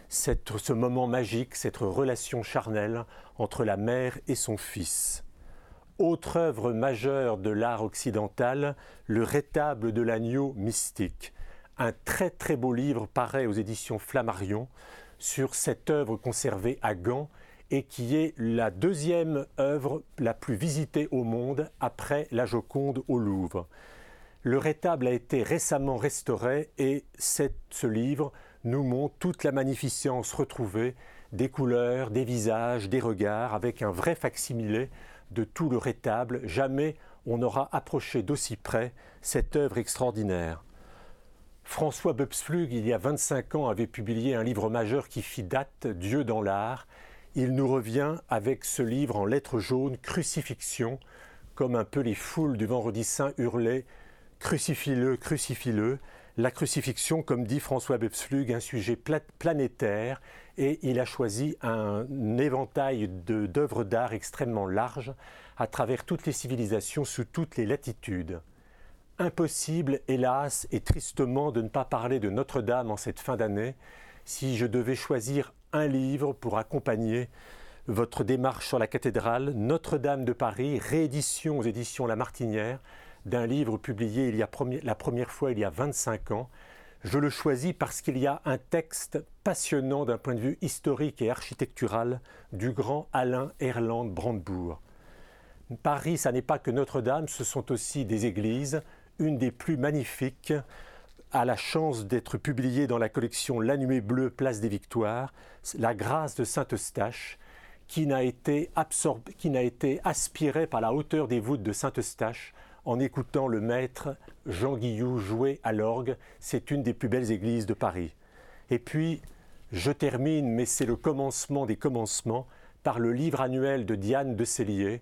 S7: ce moment magique, cette relation charnelle entre la mère et son fils. Autre œuvre majeure de l'art occidental, le rétable de l'agneau mystique. Un très très beau livre paraît aux éditions Flammarion sur cette œuvre conservée à Gand et qui est la deuxième œuvre la plus visitée au monde après la Joconde au Louvre. Le rétable a été récemment restauré et ce livre nous montre toute la magnificence retrouvée des couleurs, des visages, des regards, avec un vrai facsimilé de tout le rétable. Jamais on n'aura approché d'aussi près cette œuvre extraordinaire. François Böpsflug, il y a 25 ans, avait publié un livre majeur qui fit date, Dieu dans l'art, il nous revient avec ce livre en lettres jaunes, Crucifixion, comme un peu les foules du vendredi saint hurlaient Crucifie-le, crucifie-le. La crucifixion, comme dit François Bebslug, un sujet planétaire, et il a choisi un éventail d'œuvres d'art extrêmement large à travers toutes les civilisations, sous toutes les latitudes. Impossible, hélas, et tristement, de ne pas parler de Notre-Dame en cette fin d'année, si je devais choisir un livre pour accompagner votre démarche sur la cathédrale Notre-Dame de Paris, réédition aux éditions La Martinière, d'un livre publié il la première fois il y a 25 ans. Je le choisis parce qu'il y a un texte passionnant d'un point de vue historique et architectural du grand Alain Erland Brandebourg. Paris, ça n'est pas que Notre-Dame, ce sont aussi des églises, une des plus magnifiques, a la chance d'être publiée dans la collection La Nuée Bleue, Place des Victoires, La grâce de Saint-Eustache, qui n'a été aspirée par la hauteur des voûtes de Saint-Eustache en écoutant le maître Jean Guillou jouer à l'orgue. C'est une des plus belles églises de Paris. Et puis, je termine, mais c'est le commencement des commencements, par le livre annuel de Diane de Cellier,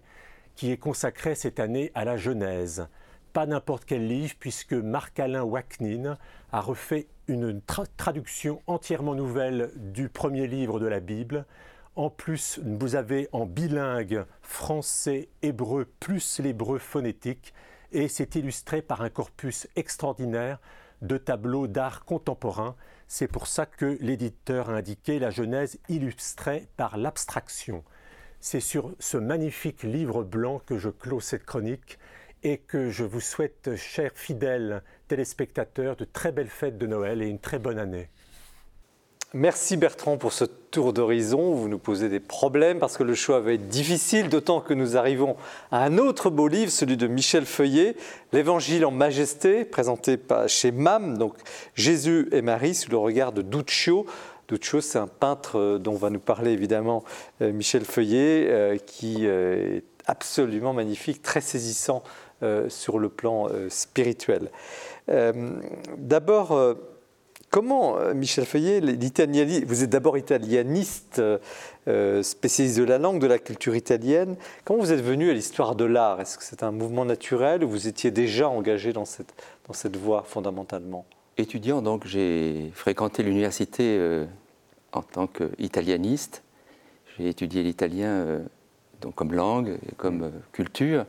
S7: qui est consacré cette année à la Genèse pas n'importe quel livre, puisque Marc-Alain Waknin a refait une traduction entièrement nouvelle du premier livre de la Bible. En plus, vous avez en bilingue français, hébreu, plus l'hébreu phonétique, et c'est illustré par un corpus extraordinaire de tableaux d'art contemporain. C'est pour ça que l'éditeur a indiqué la Genèse illustrée par l'abstraction. C'est sur ce magnifique livre blanc que je clôt cette chronique et que je vous souhaite, chers fidèles téléspectateurs, de très belles fêtes de Noël et une très bonne année.
S1: Merci Bertrand pour ce tour d'horizon. Vous nous posez des problèmes parce que le choix va être difficile, d'autant que nous arrivons à un autre beau livre, celui de Michel Feuillet, L'Évangile en majesté, présenté chez MAM, donc Jésus et Marie sous le regard de Duccio. Duccio, c'est un peintre dont va nous parler évidemment euh, Michel Feuillet, euh, qui euh, est absolument magnifique, très saisissant euh, sur le plan euh, spirituel. Euh, d'abord, comment, Michel Feuillet, vous êtes d'abord italianiste, spécialiste de la langue, de la culture italienne. Comment vous êtes venu à l'histoire de l'art? Est-ce que c'est un mouvement naturel ou vous étiez déjà engagé dans cette, dans cette voie fondamentalement?
S5: Étudiant, donc, j'ai fréquenté l'université en tant qu'italianiste. J'ai étudié l'italien donc comme langue, comme culture.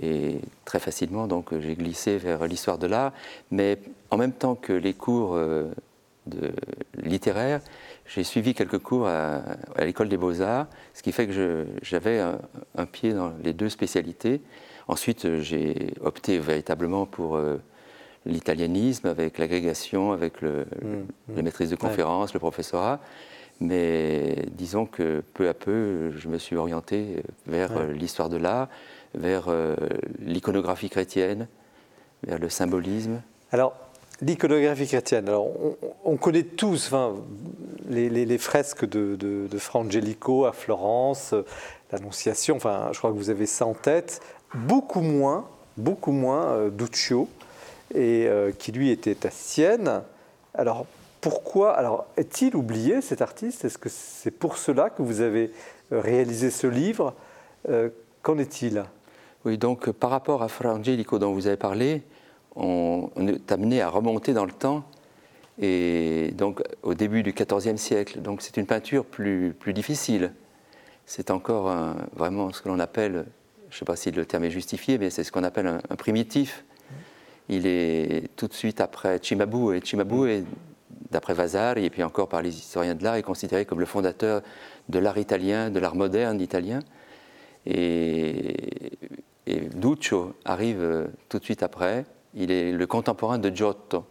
S5: Et très facilement, donc, j'ai glissé vers l'histoire de l'art. Mais en même temps que les cours euh, de littéraires, j'ai suivi quelques cours à, l'école des beaux-arts, ce qui fait que j'avais un, pied dans les deux spécialités. Ensuite, j'ai opté véritablement pour euh, l'italianisme, avec l'agrégation, avec le, mmh, mmh. la maîtrise de conférence, le professorat. Mais disons que peu à peu, je me suis orienté vers euh, l'histoire de l'art vers euh, l'iconographie chrétienne, vers le symbolisme
S1: Alors, l'iconographie chrétienne, alors on, connaît tous enfin, les, fresques de, de, Fra Angelico à Florence, l'Annonciation, enfin, je crois que vous avez ça en tête. Beaucoup moins, beaucoup moins euh, Duccio, et, euh, qui lui était à Sienne. Alors, pourquoi Alors, est-il oublié cet artiste? Est-ce que c'est pour cela que vous avez réalisé ce livre? Qu'en est-il?
S5: Oui, donc par rapport à Fra Angelico dont vous avez parlé, on, est amené à remonter dans le temps et donc au début du XIVe siècle. Donc c'est une peinture plus, plus difficile. C'est encore vraiment ce que l'on appelle, je ne sais pas si le terme est justifié, mais c'est ce qu'on appelle un, primitif. Il est tout de suite après Cimabue, et Cimabue d'après Vasari, et puis encore par les historiens de l'art, est considéré comme le fondateur de l'art italien, de l'art moderne italien. Et, Duccio arrive tout de suite après. Il est le contemporain de Giotto.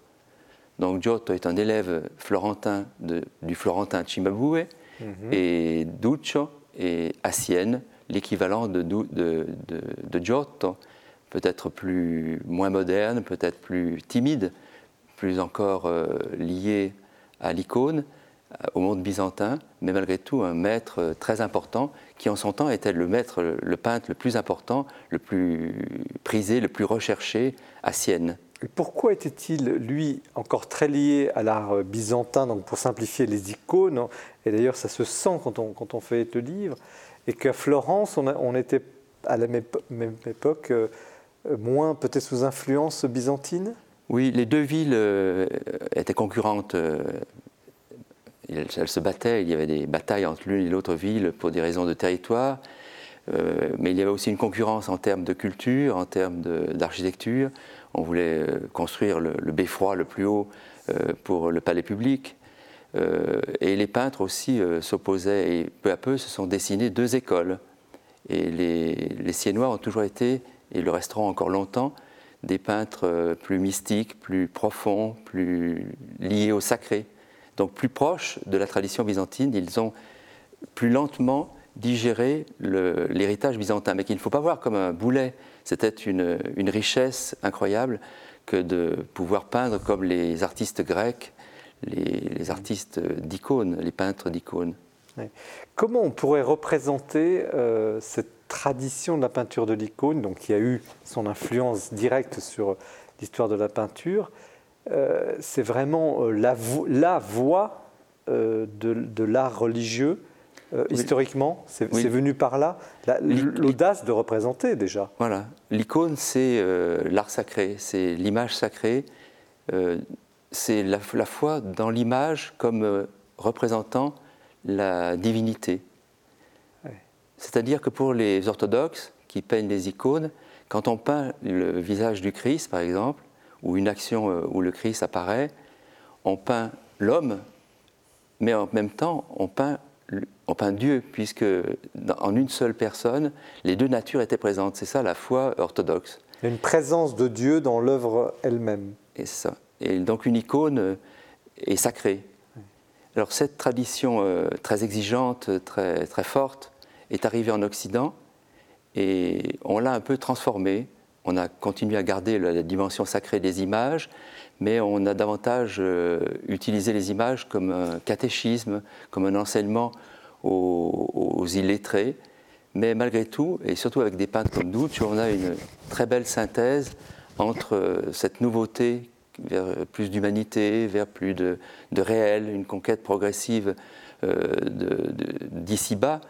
S5: Donc Giotto est un élève florentin de- du florentin Cimabue et Duccio est à Sienne l'équivalent de, Giotto, peut-être plus moins moderne, peut-être plus timide, plus encore euh, lié à l'icône, au monde byzantin, mais malgré tout un maître euh, très important qui en son temps était le maître, le, peintre le plus important, le plus prisé, le plus recherché à Sienne.
S1: Pourquoi était-il, lui, encore très lié à l'art euh, byzantin, donc pour simplifier les icônes, et d'ailleurs ça se sent quand on, quand on fait le livre, et qu'à Florence, on, a- on était à la même, époque euh, euh, moins peut-être sous influence byzantine?
S5: Oui, les deux villes euh, étaient concurrentes. euh, elles, se battaient, il y avait des batailles entre l'une et l'autre ville pour des raisons de territoire, euh, mais il y avait aussi une concurrence en termes de culture, en termes d'architecture. On voulait euh, construire le, beffroi le plus haut euh, pour le palais public. Et les peintres aussi s'opposaient et peu à peu se sont dessinées deux écoles. Et les, les Siennois ont toujours été, et le resteront encore longtemps, des peintres plus mystiques, plus profonds, plus liés au sacré. Donc plus proches de la tradition byzantine, ils ont plus lentement digéré l'héritage byzantin, mais qu'il ne faut pas voir comme un boulet. C'était une, richesse incroyable que de pouvoir peindre comme les artistes grecs, les, les artistes d'icônes, les peintres d'icônes.
S1: Comment on pourrait représenter euh, cette tradition de la peinture de l'icône, donc qui a eu son influence directe sur l'histoire de la peinture Euh, C'est vraiment euh, la, vo- la voie euh, de, de l'art religieux, euh,
S5: Oui.
S1: historiquement. C'est
S5: Oui.
S1: venu par là, La- l'audace de représenter déjà.
S5: Voilà. L'icône, c'est l'art sacré, c'est l'image sacrée, c'est la, la foi dans l'image comme représentant la divinité.
S1: Ouais.
S5: C'est-à-dire que pour les orthodoxes qui peignent les icônes, quand on peint le visage du Christ, par exemple, ou une action euh, où le Christ apparaît, on peint l'homme, mais en même temps, on peint, on peint Dieu, puisque dans- en une seule personne, les deux natures étaient présentes. C'est ça la foi orthodoxe.
S1: Une présence de Dieu dans l'œuvre elle-même.
S5: Et, ça. et donc une icône euh, est sacrée. Alors cette tradition euh, très exigeante, très, très forte, est arrivée en Occident et on l'a un peu transformée. On a continué à garder la, dimension sacrée des images, mais on a davantage euh, utilisé les images comme un catéchisme, comme un enseignement aux, illettrés. Mais malgré tout, et surtout avec des peintres comme Duccio, on a une très belle synthèse entre euh, cette nouveauté vers plus d'humanité, vers plus de, réel, une conquête progressive euh, d'ici-bas,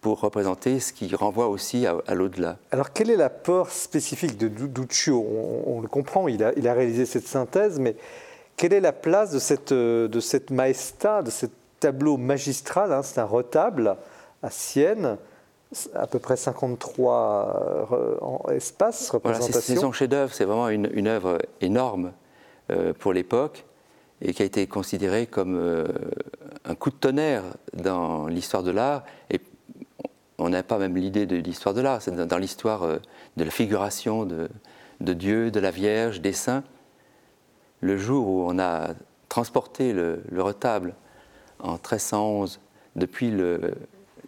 S5: pour représenter ce qui renvoie aussi à, à l'au-delà.
S1: Alors, quel est l'apport spécifique de Du- Duccio? On, on le comprend, il a, il a réalisé cette synthèse, mais quelle est la place de cette, euh, de cette maesta, de ce tableau magistral hein, C'est un retable à Sienne, à peu près 53 euh, en espaces,
S5: Voilà, c'est-
S1: représentations.
S5: son chef-d'œuvre, c'est vraiment une, une œuvre énorme euh, pour l'époque et qui a été considérée comme euh, un coup de tonnerre dans l'histoire de l'art. Et on n'a pas même l'idée de l'histoire de l'art, c'est dans, l'histoire euh, de la figuration de, Dieu, de la Vierge, des saints. Le jour où on a transporté le, le retable en 1311 depuis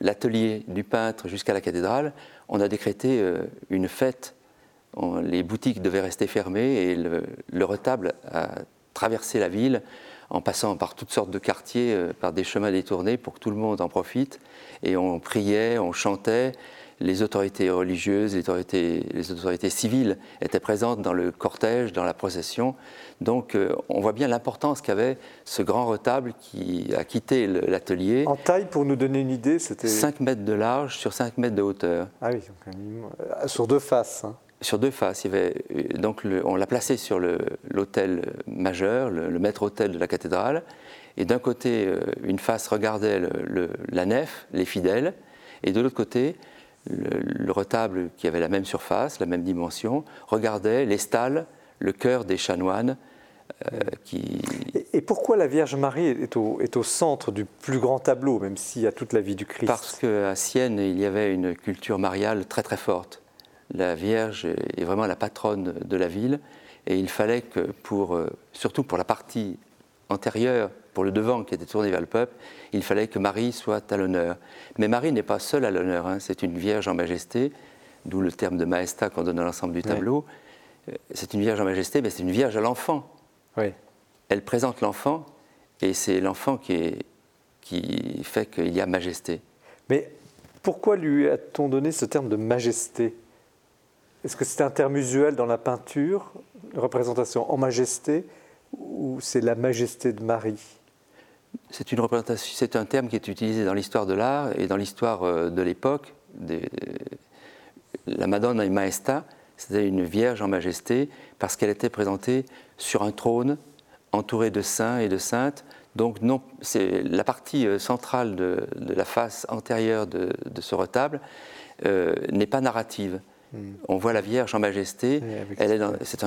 S5: l'atelier du peintre jusqu'à la cathédrale, on a décrété euh, une fête. Les boutiques devaient rester fermées et le, le retable a traversé la ville en passant par toutes sortes de quartiers, euh, par des chemins détournés pour que tout le monde en profite. Et on priait, on chantait. Les autorités religieuses, les autorités, les autorités civiles étaient présentes dans le cortège, dans la procession. Donc euh, on voit bien l'importance qu'avait ce grand retable qui a quitté l'atelier.
S1: En taille, pour nous donner une idée, c'était.
S5: 5 mètres de large sur 5 mètres de hauteur.
S1: Ah oui, donc euh, sur deux faces. hein.
S5: Sur deux faces, il y avait, euh, donc le- on l'a placé sur l'autel majeur, le, le maître-autel de la cathédrale. Et d'un côté, euh, une face regardait le- le- la nef, les fidèles, et de l'autre côté, le, le retable qui avait la même surface, la même dimension, regardait les stalles, le cœur des chanoines, euh, qui,
S1: Et Et, pourquoi la Vierge Marie est au, est au, centre du plus grand tableau, même s'il y a toute la vie du Christ
S5: Parce qu'à Sienne, il y avait une culture mariale très très forte. La Vierge est vraiment la patronne de la ville, et il fallait que, pour, euh, surtout pour la partie antérieure, pour le devant qui était tourné vers le peuple, il fallait que Marie soit à l'honneur. Mais Marie n'est pas seule à l'honneur, hein. c'est une Vierge en majesté, d'où le terme de maesta qu'on donne à l'ensemble du tableau. Euh, c'est une Vierge en majesté, mais c'est une Vierge à l'enfant.
S1: Oui
S5: elle présente l'enfant et c'est l'enfant qui, qui fait qu'il y a majesté.
S1: Mais pourquoi lui a-t-on donné ce terme de majesté? Est-ce que c'est un terme usuel dans la peinture, représentation en majesté, ou c'est la majesté de Marie?
S5: C'est une représentation, c'est un terme qui est utilisé dans l'histoire de l'art et dans l'histoire euh, de l'époque. La Madonna in Maesta, c'était une vierge en majesté parce qu'elle était présentée sur un trône entouré de saints et de saintes. Donc non, c'est la partie euh, centrale de, la face antérieure de, ce retable euh, n'est pas narrative. Hmm. On voit la Vierge en majesté. c'est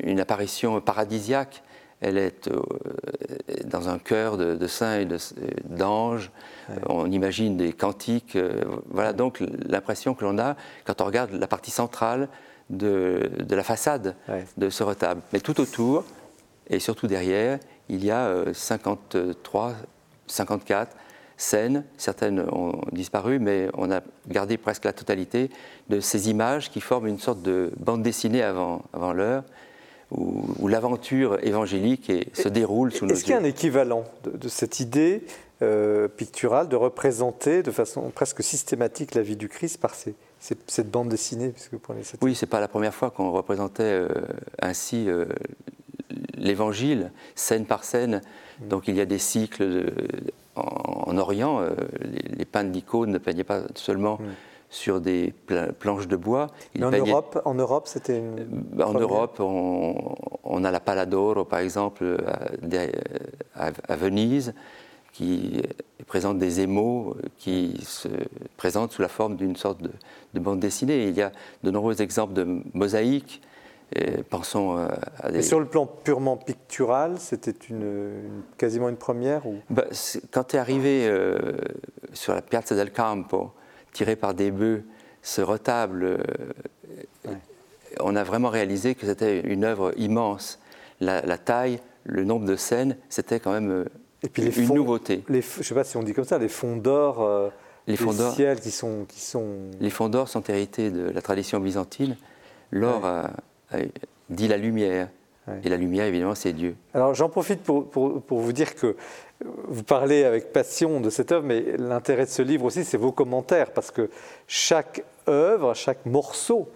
S5: une apparition paradisiaque. Elle est euh, dans un cœur de, saints et d'anges. On imagine des cantiques. voilà donc l'impression que l'on a quand on regarde la partie centrale de, la façade de ce retable. Mais tout autour, et surtout derrière, il y a 53, euh, 54 scènes. Certaines ont disparu, mais on a gardé presque la totalité de ces images qui forment une sorte de bande dessinée avant, avant l'heure. Où, l'aventure évangélique se déroule sous nos yeux.
S1: Est-ce qu'il y a un équivalent de, cette idée euh, picturale de représenter de façon presque systématique la vie du Christ par cette bande dessinée puisque vous prenez cette...
S5: Oui, ce n'est pas la première fois qu'on représentait euh, ainsi l'évangile, scène par scène. Mm. Donc il y a des cycles en, Orient. Euh, les, peintres d'icônes ne peignaient pas seulement mm. Sur des planches de bois.
S1: en, Europe, en Europe, c'était
S5: une. En Europe, on, a la Paladoro, par exemple, à, Venise, qui présente des émaux qui se présentent sous la forme d'une sorte de, de, bande dessinée. il y a de nombreux exemples de mosaïques pensons euh, à
S1: des... sur le plan purement pictural, c'était une, quasiment une première ou...
S5: Bah, quand tu es arrivé euh, sur la Piazza del Campo, tiré par des bœufs, ce retable, euh, on a vraiment réalisé que c'était une œuvre immense. La, taille, le nombre de scènes, c'était quand même Et puis les une nouveauté.
S1: Les, je ne sais pas si on dit comme ça, les fonds d'or, les fonds d'or qui sont, qui sont...
S5: Les fonds d'or sont hérités de la tradition byzantine. L'or euh, dit la lumière. Et la lumière, évidemment, c'est Dieu.
S1: Alors j'en profite pour, pour, vous dire que vous parlez avec passion de cette œuvre, mais l'intérêt de ce livre aussi, c'est vos commentaires, parce que chaque œuvre, chaque morceau,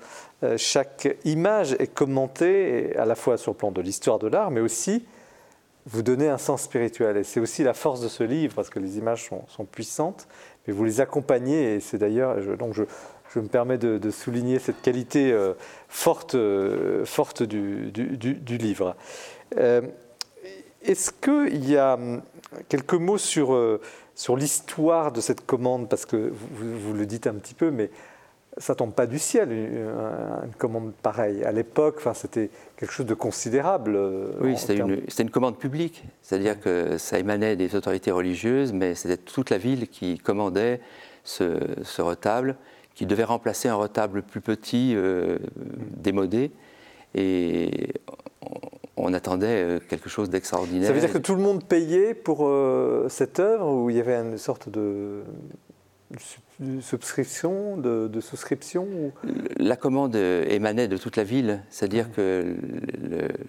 S1: euh, chaque image est commentée à la fois sur le plan de l'histoire de l'art, mais aussi vous donnez un sens spirituel. Et c'est aussi la force de ce livre, parce que les images sont, puissantes, mais vous les accompagnez, et c'est d'ailleurs, donc je, me permets de, souligner cette qualité euh, forte, euh, forte du, livre. Est-ce qu'il y a hum, quelques mots sur, sur l'histoire de cette commande Parce que vous, le dites un petit peu, mais ça tombe pas du ciel, une, commande pareille. À l'époque, enfin, c'était quelque chose de considérable.
S5: Oui, c'était une, commande publique, c'est-à-dire que ça émanait des autorités religieuses, mais c'était toute la ville qui commandait ce, ce retable qui devait remplacer un retable plus petit, euh, démodé. Et on attendait euh, quelque chose d'extraordinaire.
S1: Ça veut dire que tout le monde payait pour euh, cette œuvre ou il y avait une sorte de, subscription, de, souscription
S5: La commande émanait de toute la ville, c'est-à-dire que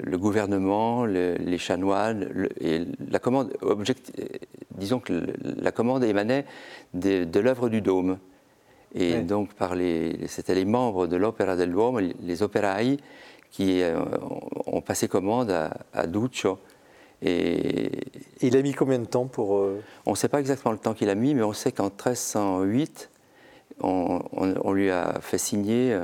S5: le, gouvernement, les chanoines, et la commande, disons que la commande émanait de, de l'œuvre du dôme. Et donc, par les, c'était les membres de l'Opéra del Duomo, les opérailles, qui euh, ont passé commande à, à Duccio.
S1: Et il a mis combien de temps pour... Euh,
S5: on ne sait pas exactement le temps qu'il a mis, mais on sait qu'en 1308, on, lui a fait signer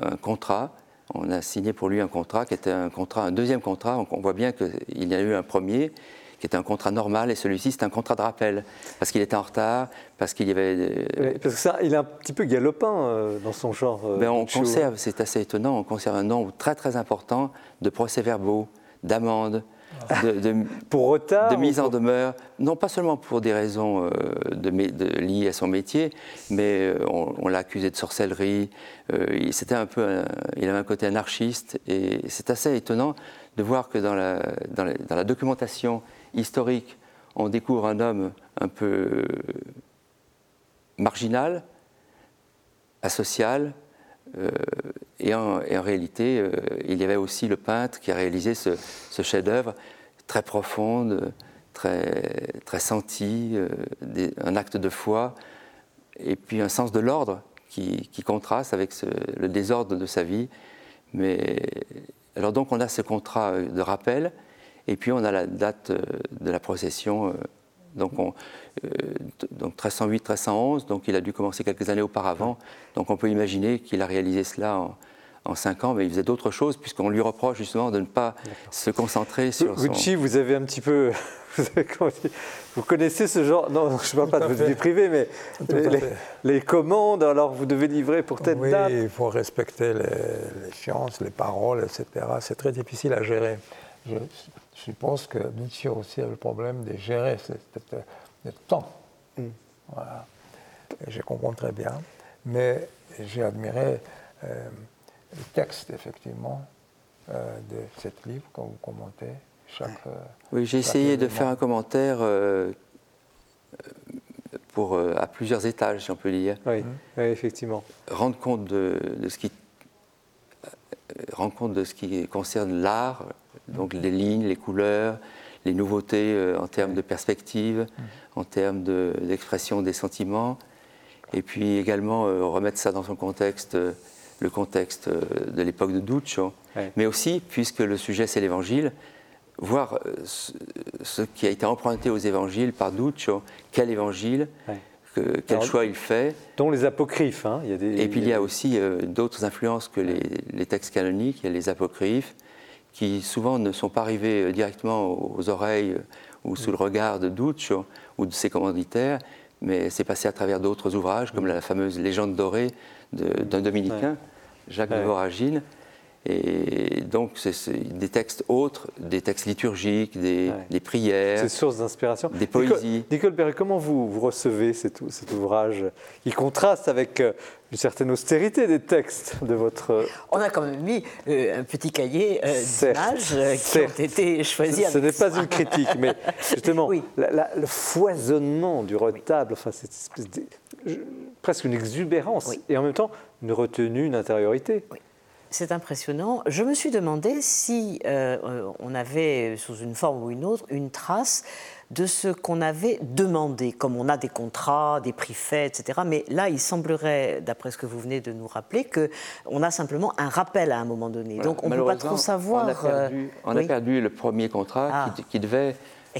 S5: un, contrat. On a signé pour lui un contrat qui était un contrat, un deuxième contrat. on voit bien qu'il y a eu un premier qui était un contrat normal, et celui-ci, c'est un contrat de rappel, parce qu'il était en retard, parce qu'il y avait...
S1: parce que ça, il est un petit peu galopin euh, dans son genre.
S5: Euh, ben, on conserve, c'est assez étonnant, on conserve un nombre très très important de procès-verbaux, d'amendes, de,
S1: pour retard
S5: de mise en demeure, non pas seulement pour des raisons euh, de, liées à son métier, mais euh, on, l'a accusé de sorcellerie. C'était un peu, il avait un côté anarchiste, et c'est assez étonnant de voir que dans la, dans la, documentation historique, on découvre un homme un peu marginal, asocial, et en, réalité, il y avait aussi le peintre qui a réalisé ce, chef-d'œuvre très profonde, très, très sentie, euh, un acte de foi, et puis un sens de l'ordre qui, contraste avec le désordre de sa vie. Mais alors donc on a ce contrat de rappel, et puis on a la date euh, de la procession. Euh, donc, on, donc 1308, 1311, donc il a dû commencer quelques années auparavant. Donc on peut imaginer qu'il a réalisé cela en, en cinq ans, mais il faisait d'autres choses, puisqu'on lui reproche justement de ne pas se concentrer sur
S1: Gucci, vous avez un petit peu... Vous connaissez ce genre, non, je ne parle pas de votre vie privée, mais les, commandes, alors vous devez livrer pour telle
S3: oui,
S1: date.
S3: il faut respecter les, les les paroles, etc. C'est très difficile à gérer. Je, suppose que Gucci aussi a le problème de gérer le temps. Mm. Voilà. je comprends très bien. Mais j'ai admiré euh, le texte, effectivement, euh, de cette livre quand vous commentez chaque.
S5: Euh, oui, j'ai essayé de faire un commentaire euh, pour, à plusieurs étages, si on peut dire.
S1: Oui, effectivement.
S5: Rendre compte de, ce qui rendre compte de ce qui concerne l'art, donc les lignes, les couleurs, les nouveautés en termes de perspective, en termes d'expression des sentiments, et puis également remettre ça dans son contexte le contexte euh, de l'époque de Duccio, mais aussi, puisque le sujet c'est l'évangile, voir euh, ce, qui a été emprunté aux évangiles par Duccio, quel évangile, quel choix il fait.
S1: Dont les apocryphes. Hein.
S5: Il y a des, Et puis il y a aussi euh, d'autres influences que les, textes canoniques, il y a les apocryphes, qui souvent ne sont pas arrivés directement aux oreilles ou sous le regard de Duccio ou de ses commanditaires, mais c'est passé à travers d'autres ouvrages, comme la fameuse Légende dorée d'un dominicain, Jacques de Voragine. Et donc, c'est des textes autres, des textes liturgiques, des, prières.
S1: Des sources d'inspiration.
S5: Des poésies.
S1: Nicole, Perret, comment vous, vous recevez cet, cet, ouvrage Il contraste avec euh, une certaine austérité des textes de votre.
S4: On a quand même mis euh, un petit cahier euh, d'images qui ont été choisis.
S1: Ce, n'est pas une critique, mais justement, le foisonnement du retable, enfin, cette espèce presque une exubérance et en même temps une retenue, une intériorité.
S4: Oui. C'est impressionnant. Je me suis demandé si euh, euh, on avait, sous une forme ou une autre, une trace de ce qu'on avait demandé, comme on a des contrats, des prix faits, etc. Mais là, il semblerait, d'après ce que vous venez de nous rappeler, qu'on a simplement un rappel à un moment donné. Donc on ne peut pas trop savoir. On a
S5: perdu, on a perdu le premier contrat ah. qui, devait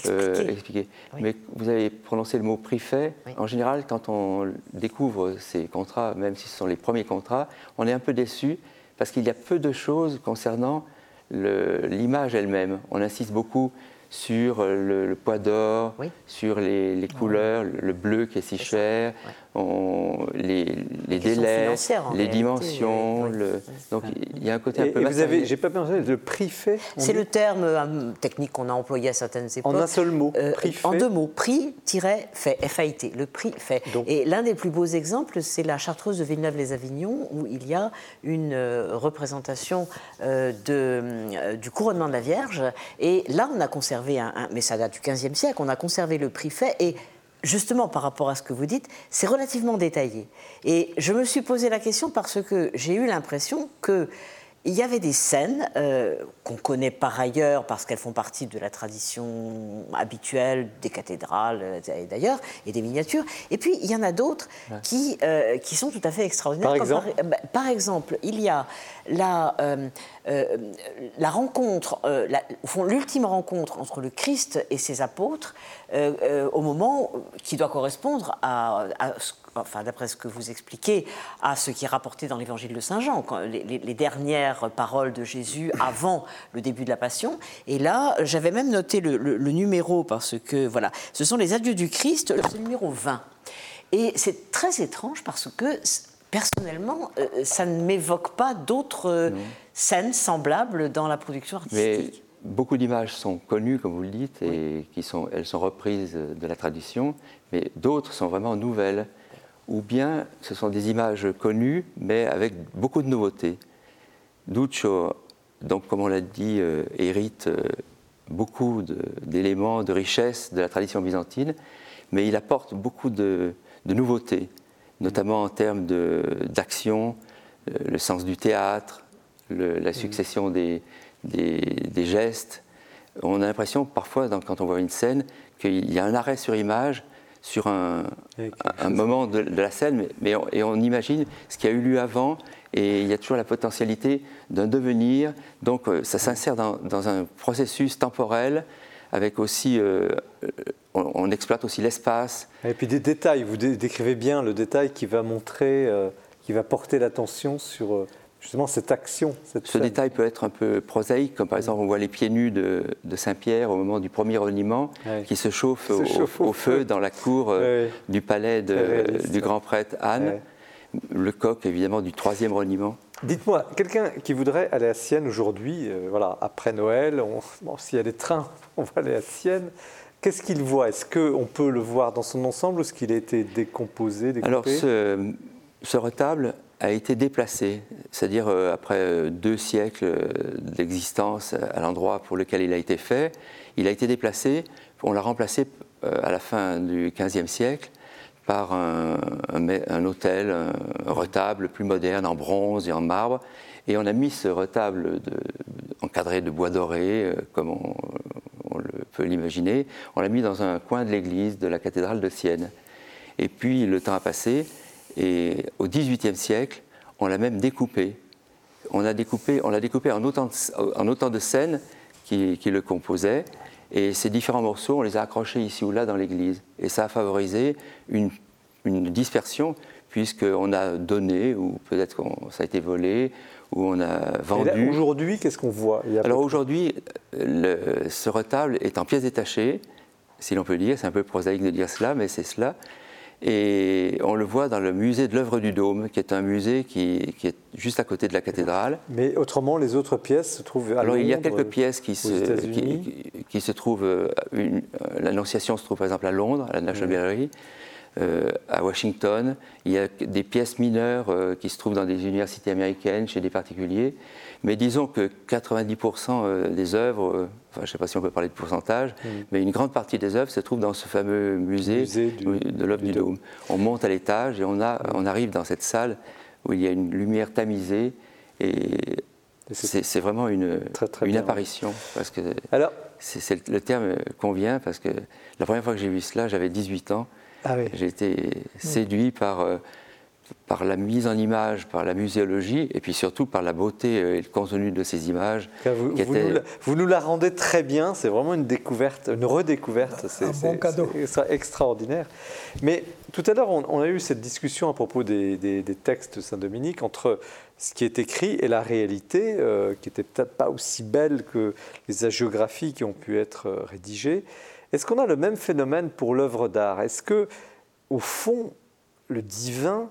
S4: euh, expliquer.
S5: Mais vous avez prononcé le mot prix fait. En général, quand on découvre ces contrats, même si ce sont les premiers contrats, on est un peu déçu parce qu'il y a peu de choses concernant l'image elle-même. On insiste beaucoup sur le, poids d'or, sur les, couleurs, le, bleu qui est si cher, les, délais, les dimensions. Le, donc il y a un côté un peu.
S1: vous avez, j'ai pas pensé, le prix fait.
S4: C'est le terme euh, technique qu'on a employé à certaines époques.
S1: En un seul mot. Euh, prix
S4: en deux mots. Prix-fait, F-A-I-T. Le prix fait. Et l'un des plus beaux exemples, c'est la Chartreuse de Villeneuve-les-Avignon, où il y a une euh, représentation de, du couronnement de la Vierge. Et là, on a conservé un, un mais ça date du XVe siècle. On a conservé le prix fait et justement par rapport à ce que vous dites, c'est relativement détaillé. Et je me suis posé la question parce que j'ai eu l'impression que il y avait des scènes euh, qu'on connaît par ailleurs parce qu'elles font partie de la tradition habituelle des cathédrales euh, et d'ailleurs, et des miniatures. Et puis, il y en a d'autres qui, euh, qui sont tout à fait extraordinaires.
S1: Par exemple,
S4: bah, par, exemple il y a la, la rencontre, au fond, l'ultime rencontre entre le Christ et ses apôtres au moment qui doit correspondre à, à enfin d'après ce que vous expliquez, à ce qui est rapporté dans l'évangile de Saint Jean, les, dernières paroles de Jésus avant le début de la Passion. Et là, j'avais même noté le, numéro parce que, voilà, ce sont les adieux du Christ, le numéro 20. Et c'est très étrange parce que, personnellement, euh, ça ne m'évoque pas d'autres scènes semblables dans la production artistique.
S5: beaucoup d'images sont connues, comme vous le dites, et qui sont, elles sont reprises de la tradition, mais d'autres sont vraiment nouvelles. Ou bien ce sont des images connues, mais avec beaucoup de nouveautés. Duccio, donc comme on l'a dit, euh, hérite euh, beaucoup d'éléments, de, richesses de la tradition byzantine, mais il apporte beaucoup de, nouveautés, notamment en termes d'action, euh, le sens du théâtre, la succession des, des, gestes. On a l'impression parfois, quand on voit une scène, qu'il y a un arrêt sur image sur un, moment de, la scène, mais, on, et on imagine ce qui a eu lieu avant, et il y a toujours la potentialité d'un devenir. Donc euh, ça s'insère dans, un processus temporel, avec aussi, euh, on, exploite aussi l'espace.
S1: Et puis des détails, vous décrivez bien le détail qui va montrer, euh, qui va porter l'attention sur justement cette action.
S5: Ce détail peut être un peu prosaïque, comme par exemple on voit les pieds nus de, Saint-Pierre au moment du premier reniement, qui se chauffent au, feu dans la cour euh, du palais du grand prêtre Anne. Le coq, évidemment, du troisième reniement.
S1: Dites-moi, quelqu'un qui voudrait aller à Sienne aujourd'hui, euh, voilà, après Noël, s'il y a des trains, on va aller à Sienne. Qu'est-ce qu'il voit? Est-ce qu'on peut le voir dans son ensemble ou est-ce qu'il a été décomposé, découpé?
S5: Alors, ce, ce retable a été déplacé, c'est-à-dire euh, après euh, deux siècles euh, d'existence à l'endroit pour lequel il a été fait, il a été déplacé, on l'a remplacé à la fin du XVe siècle par un, hôtel, un retable plus moderne en bronze et en marbre, et on a mis ce retable encadré de bois doré, comme on, peut l'imaginer, on l'a mis dans un coin de l'église de la cathédrale de Sienne. Et puis le temps a passé, et au XVIIIe siècle, on l'a même découpé. On l'a découpé, on découpé en, autant de, en autant de scènes qui, le composaient. Et ces différents morceaux, on les a accrochés ici ou là dans l'église. Et ça a favorisé une, dispersion, puisqu'on a donné, ou peut-être que ça a été volé, ou on a vendu.
S1: Aujourd'hui, qu'est-ce qu'on voit?
S5: Alors aujourd'hui, ce retable est en pièces détachées, si l'on peut dire. C'est un peu prosaïque de dire cela, mais c'est cela. Et on le voit dans le musée de l'œuvre du Dôme, qui est un musée qui, est juste à côté de la cathédrale.
S1: Mais autrement, les autres pièces se trouvent à
S5: Alors
S1: il
S5: y a quelques pièces qui se, qui, se trouvent. Euh, euh, L'Annonciation se trouve par exemple à Londres, à la National Gallery. Euh, à Washington. Il y a des pièces mineures qui se trouvent dans des universités américaines, chez des particuliers. Mais disons que 90% des œuvres je ne sais pas si on peut parler de pourcentage, mm. mais une grande partie des œuvres se trouve dans ce fameux musée, de l'œuvre du, Dôme. On monte à l'étage et on, a, on arrive dans cette salle où il y a une lumière tamisée et c'est vraiment une, une apparition. Parce que Alors, le terme convient parce que la première fois que j'ai vu cela, j'avais 18 ans. Ah j'ai été séduit par euh, par la mise en image, par la muséologie, et puis surtout par la beauté euh, et le contenu de ces images.
S1: Vous, nous, la, rendez très bien, c'est vraiment une découverte, une redécouverte.
S3: C'est un bon cadeau.
S1: C'est extraordinaire. Mais tout à l'heure, on, a eu cette discussion à propos des, textes de Saint-Dominique entre ce qui est écrit et la réalité, euh, qui n'était peut-être pas aussi belle que les hagiographies qui ont pu être euh, rédigées. Est-ce qu'on a le même phénomène pour l'œuvre d'art? Est-ce que, au fond, le divin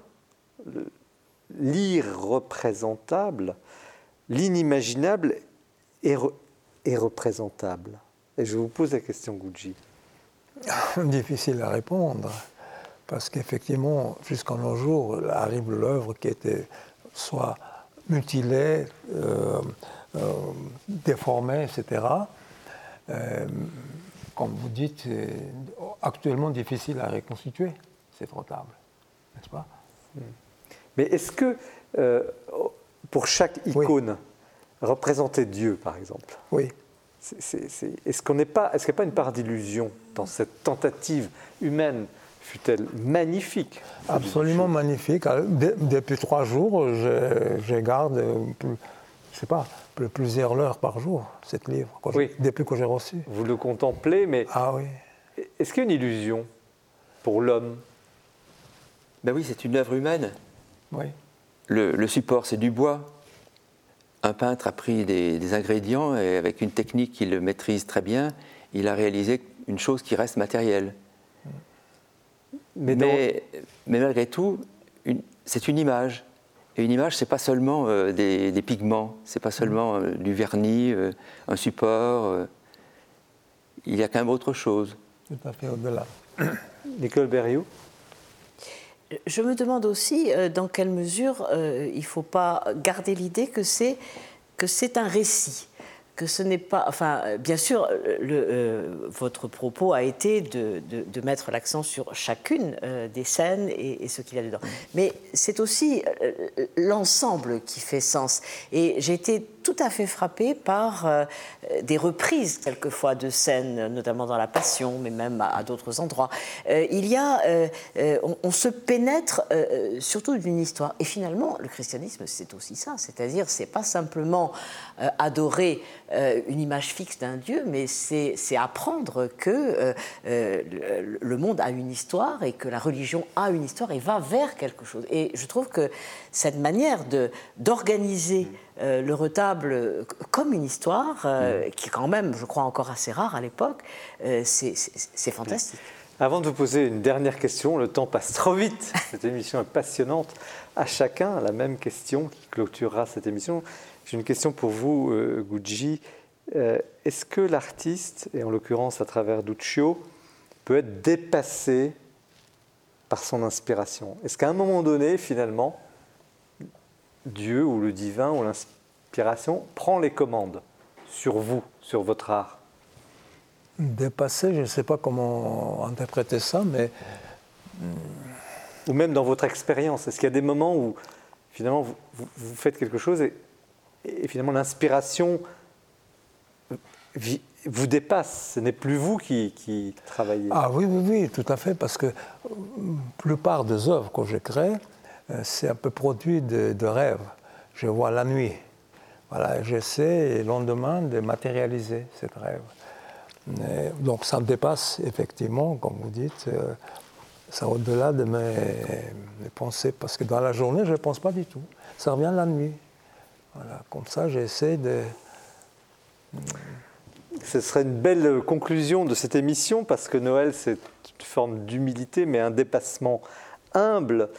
S1: l'irreprésentable, l'inimaginable est, représentable Et je vous pose la question, Gucci.
S3: Difficile à répondre, parce qu'effectivement, jusqu'en nos jours, arrive l'œuvre qui était soit mutilée, euh, euh, déformée, etc. Euh, comme vous dites, c'est actuellement difficile à reconstituer, c'est retable, n'est-ce pas? Hmm.
S1: Mais est-ce que euh, pour chaque icône, représenter Dieu, par exemple,
S3: oui.
S1: est-ce qu'on n'est pas, est-ce qu'il n'y a pas une part d'illusion dans cette tentative humaine? Fut-elle magnifique?
S3: Absolument magnifique. depuis trois jours, je, garde, je sais pas, plusieurs heures par jour, cette livre, oui. depuis que j'ai reçu.
S1: Vous le contemplez, mais
S3: ah, oui.
S1: est-ce qu'il y a une illusion pour l'homme?
S5: Ben oui, c'est une œuvre humaine.
S3: Oui.
S5: Le, support, c'est du bois. Un peintre a pris des, ingrédients et avec une technique qu'il maîtrise très bien, il a réalisé une chose qui reste matérielle. Mais, mais, malgré tout, c'est une image. Et une image, c'est pas seulement euh, des, des, pigments, c'est pas seulement euh, du vernis, euh, un support. il y a quand même autre chose.
S3: Tout à fait au-delà.
S1: Nicole Berriot
S4: Je me demande aussi dans quelle mesure il ne faut pas garder l'idée que c'est un récit que ce n'est pas. Enfin, bien sûr, euh, votre propos a été de, mettre l'accent sur chacune euh, des scènes et, ce qu'il y a dedans. Mais c'est aussi euh, l'ensemble qui fait sens. Et j'ai été tout à fait frappée par des reprises, quelquefois, de scènes, notamment dans La Passion, mais même à, d'autres endroits. il y a. On, on, se pénètre surtout d'une histoire. Et finalement, le christianisme, c'est aussi ça. C'est-à-dire, c'est pas simplement adorer euh, une image fixe d'un Dieu, mais c'est apprendre que euh, euh, le monde a une histoire et que la religion a une histoire et va vers quelque chose. Et je trouve que cette manière d'organiser le retable comme une histoire, qui est quand même, je crois, encore assez rare à l'époque, c'est fantastique.
S1: Avant de vous poser une dernière question, le temps passe trop vite. Cette émission est passionnante. À chacun, la même question qui clôturera cette émission. J'ai une question pour vous, euh, Gucci. Euh, est-ce que l'artiste, et en l'occurrence à travers Duccio, peut être dépassé par son inspiration? Est-ce qu'à un moment donné, finalement, Dieu ou le divin ou l'inspiration prend les commandes sur vous, sur votre art
S3: Dépassé, je ne sais pas comment interpréter ça, mais...
S1: Ou même dans votre expérience, est-ce qu'il y a des moments où finalement vous, vous faites quelque chose et et finalement l'inspiration vous dépasse, ce n'est plus vous qui, travaillez?
S3: Ah oui, oui, oui, tout à fait, parce que la plupart des œuvres que créées, euh, c'est un peu produit de, rêves. Je vois la nuit. Voilà, j'essaie le lendemain de matérialiser ces rêve. donc ça me dépasse effectivement, comme vous dites, euh, ça au-delà de mes, pensées, parce que dans la journée, je ne pense pas du tout. Ça revient la nuit. Voilà, comme ça, j'essaie de.
S1: Ce serait une belle conclusion de cette émission parce que Noël, c'est une forme d'humilité, mais un dépassement humble.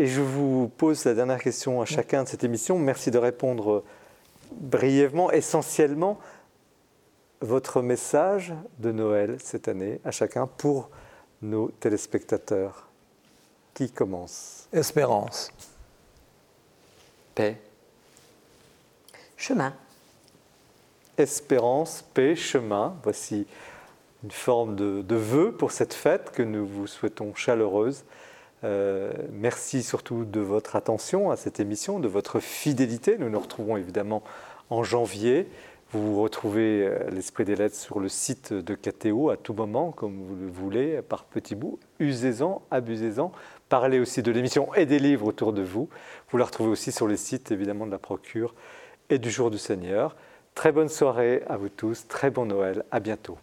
S1: Et je vous pose la dernière question à chacun de cette émission. Merci de répondre brièvement, essentiellement, votre message de Noël cette année à chacun pour nos téléspectateurs. Qui commence?
S3: Espérance.
S5: Paix
S4: chemin.
S1: Espérance, paix, chemin. Voici une forme de, vœu pour cette fête que nous vous souhaitons chaleureuse. Euh, merci surtout de votre attention à cette émission, de votre fidélité. Nous nous retrouvons évidemment en janvier. Vous retrouvez euh, l'Esprit des Lettres sur le site de KTO à tout moment, comme vous le voulez, par petits bouts. Usez-en, abusez-en. Parlez aussi de l'émission et des livres autour de vous. Vous la retrouvez aussi sur les sites, évidemment, de la Procure et du jour du Seigneur. Très bonne soirée à vous tous, très bon Noël, à bientôt.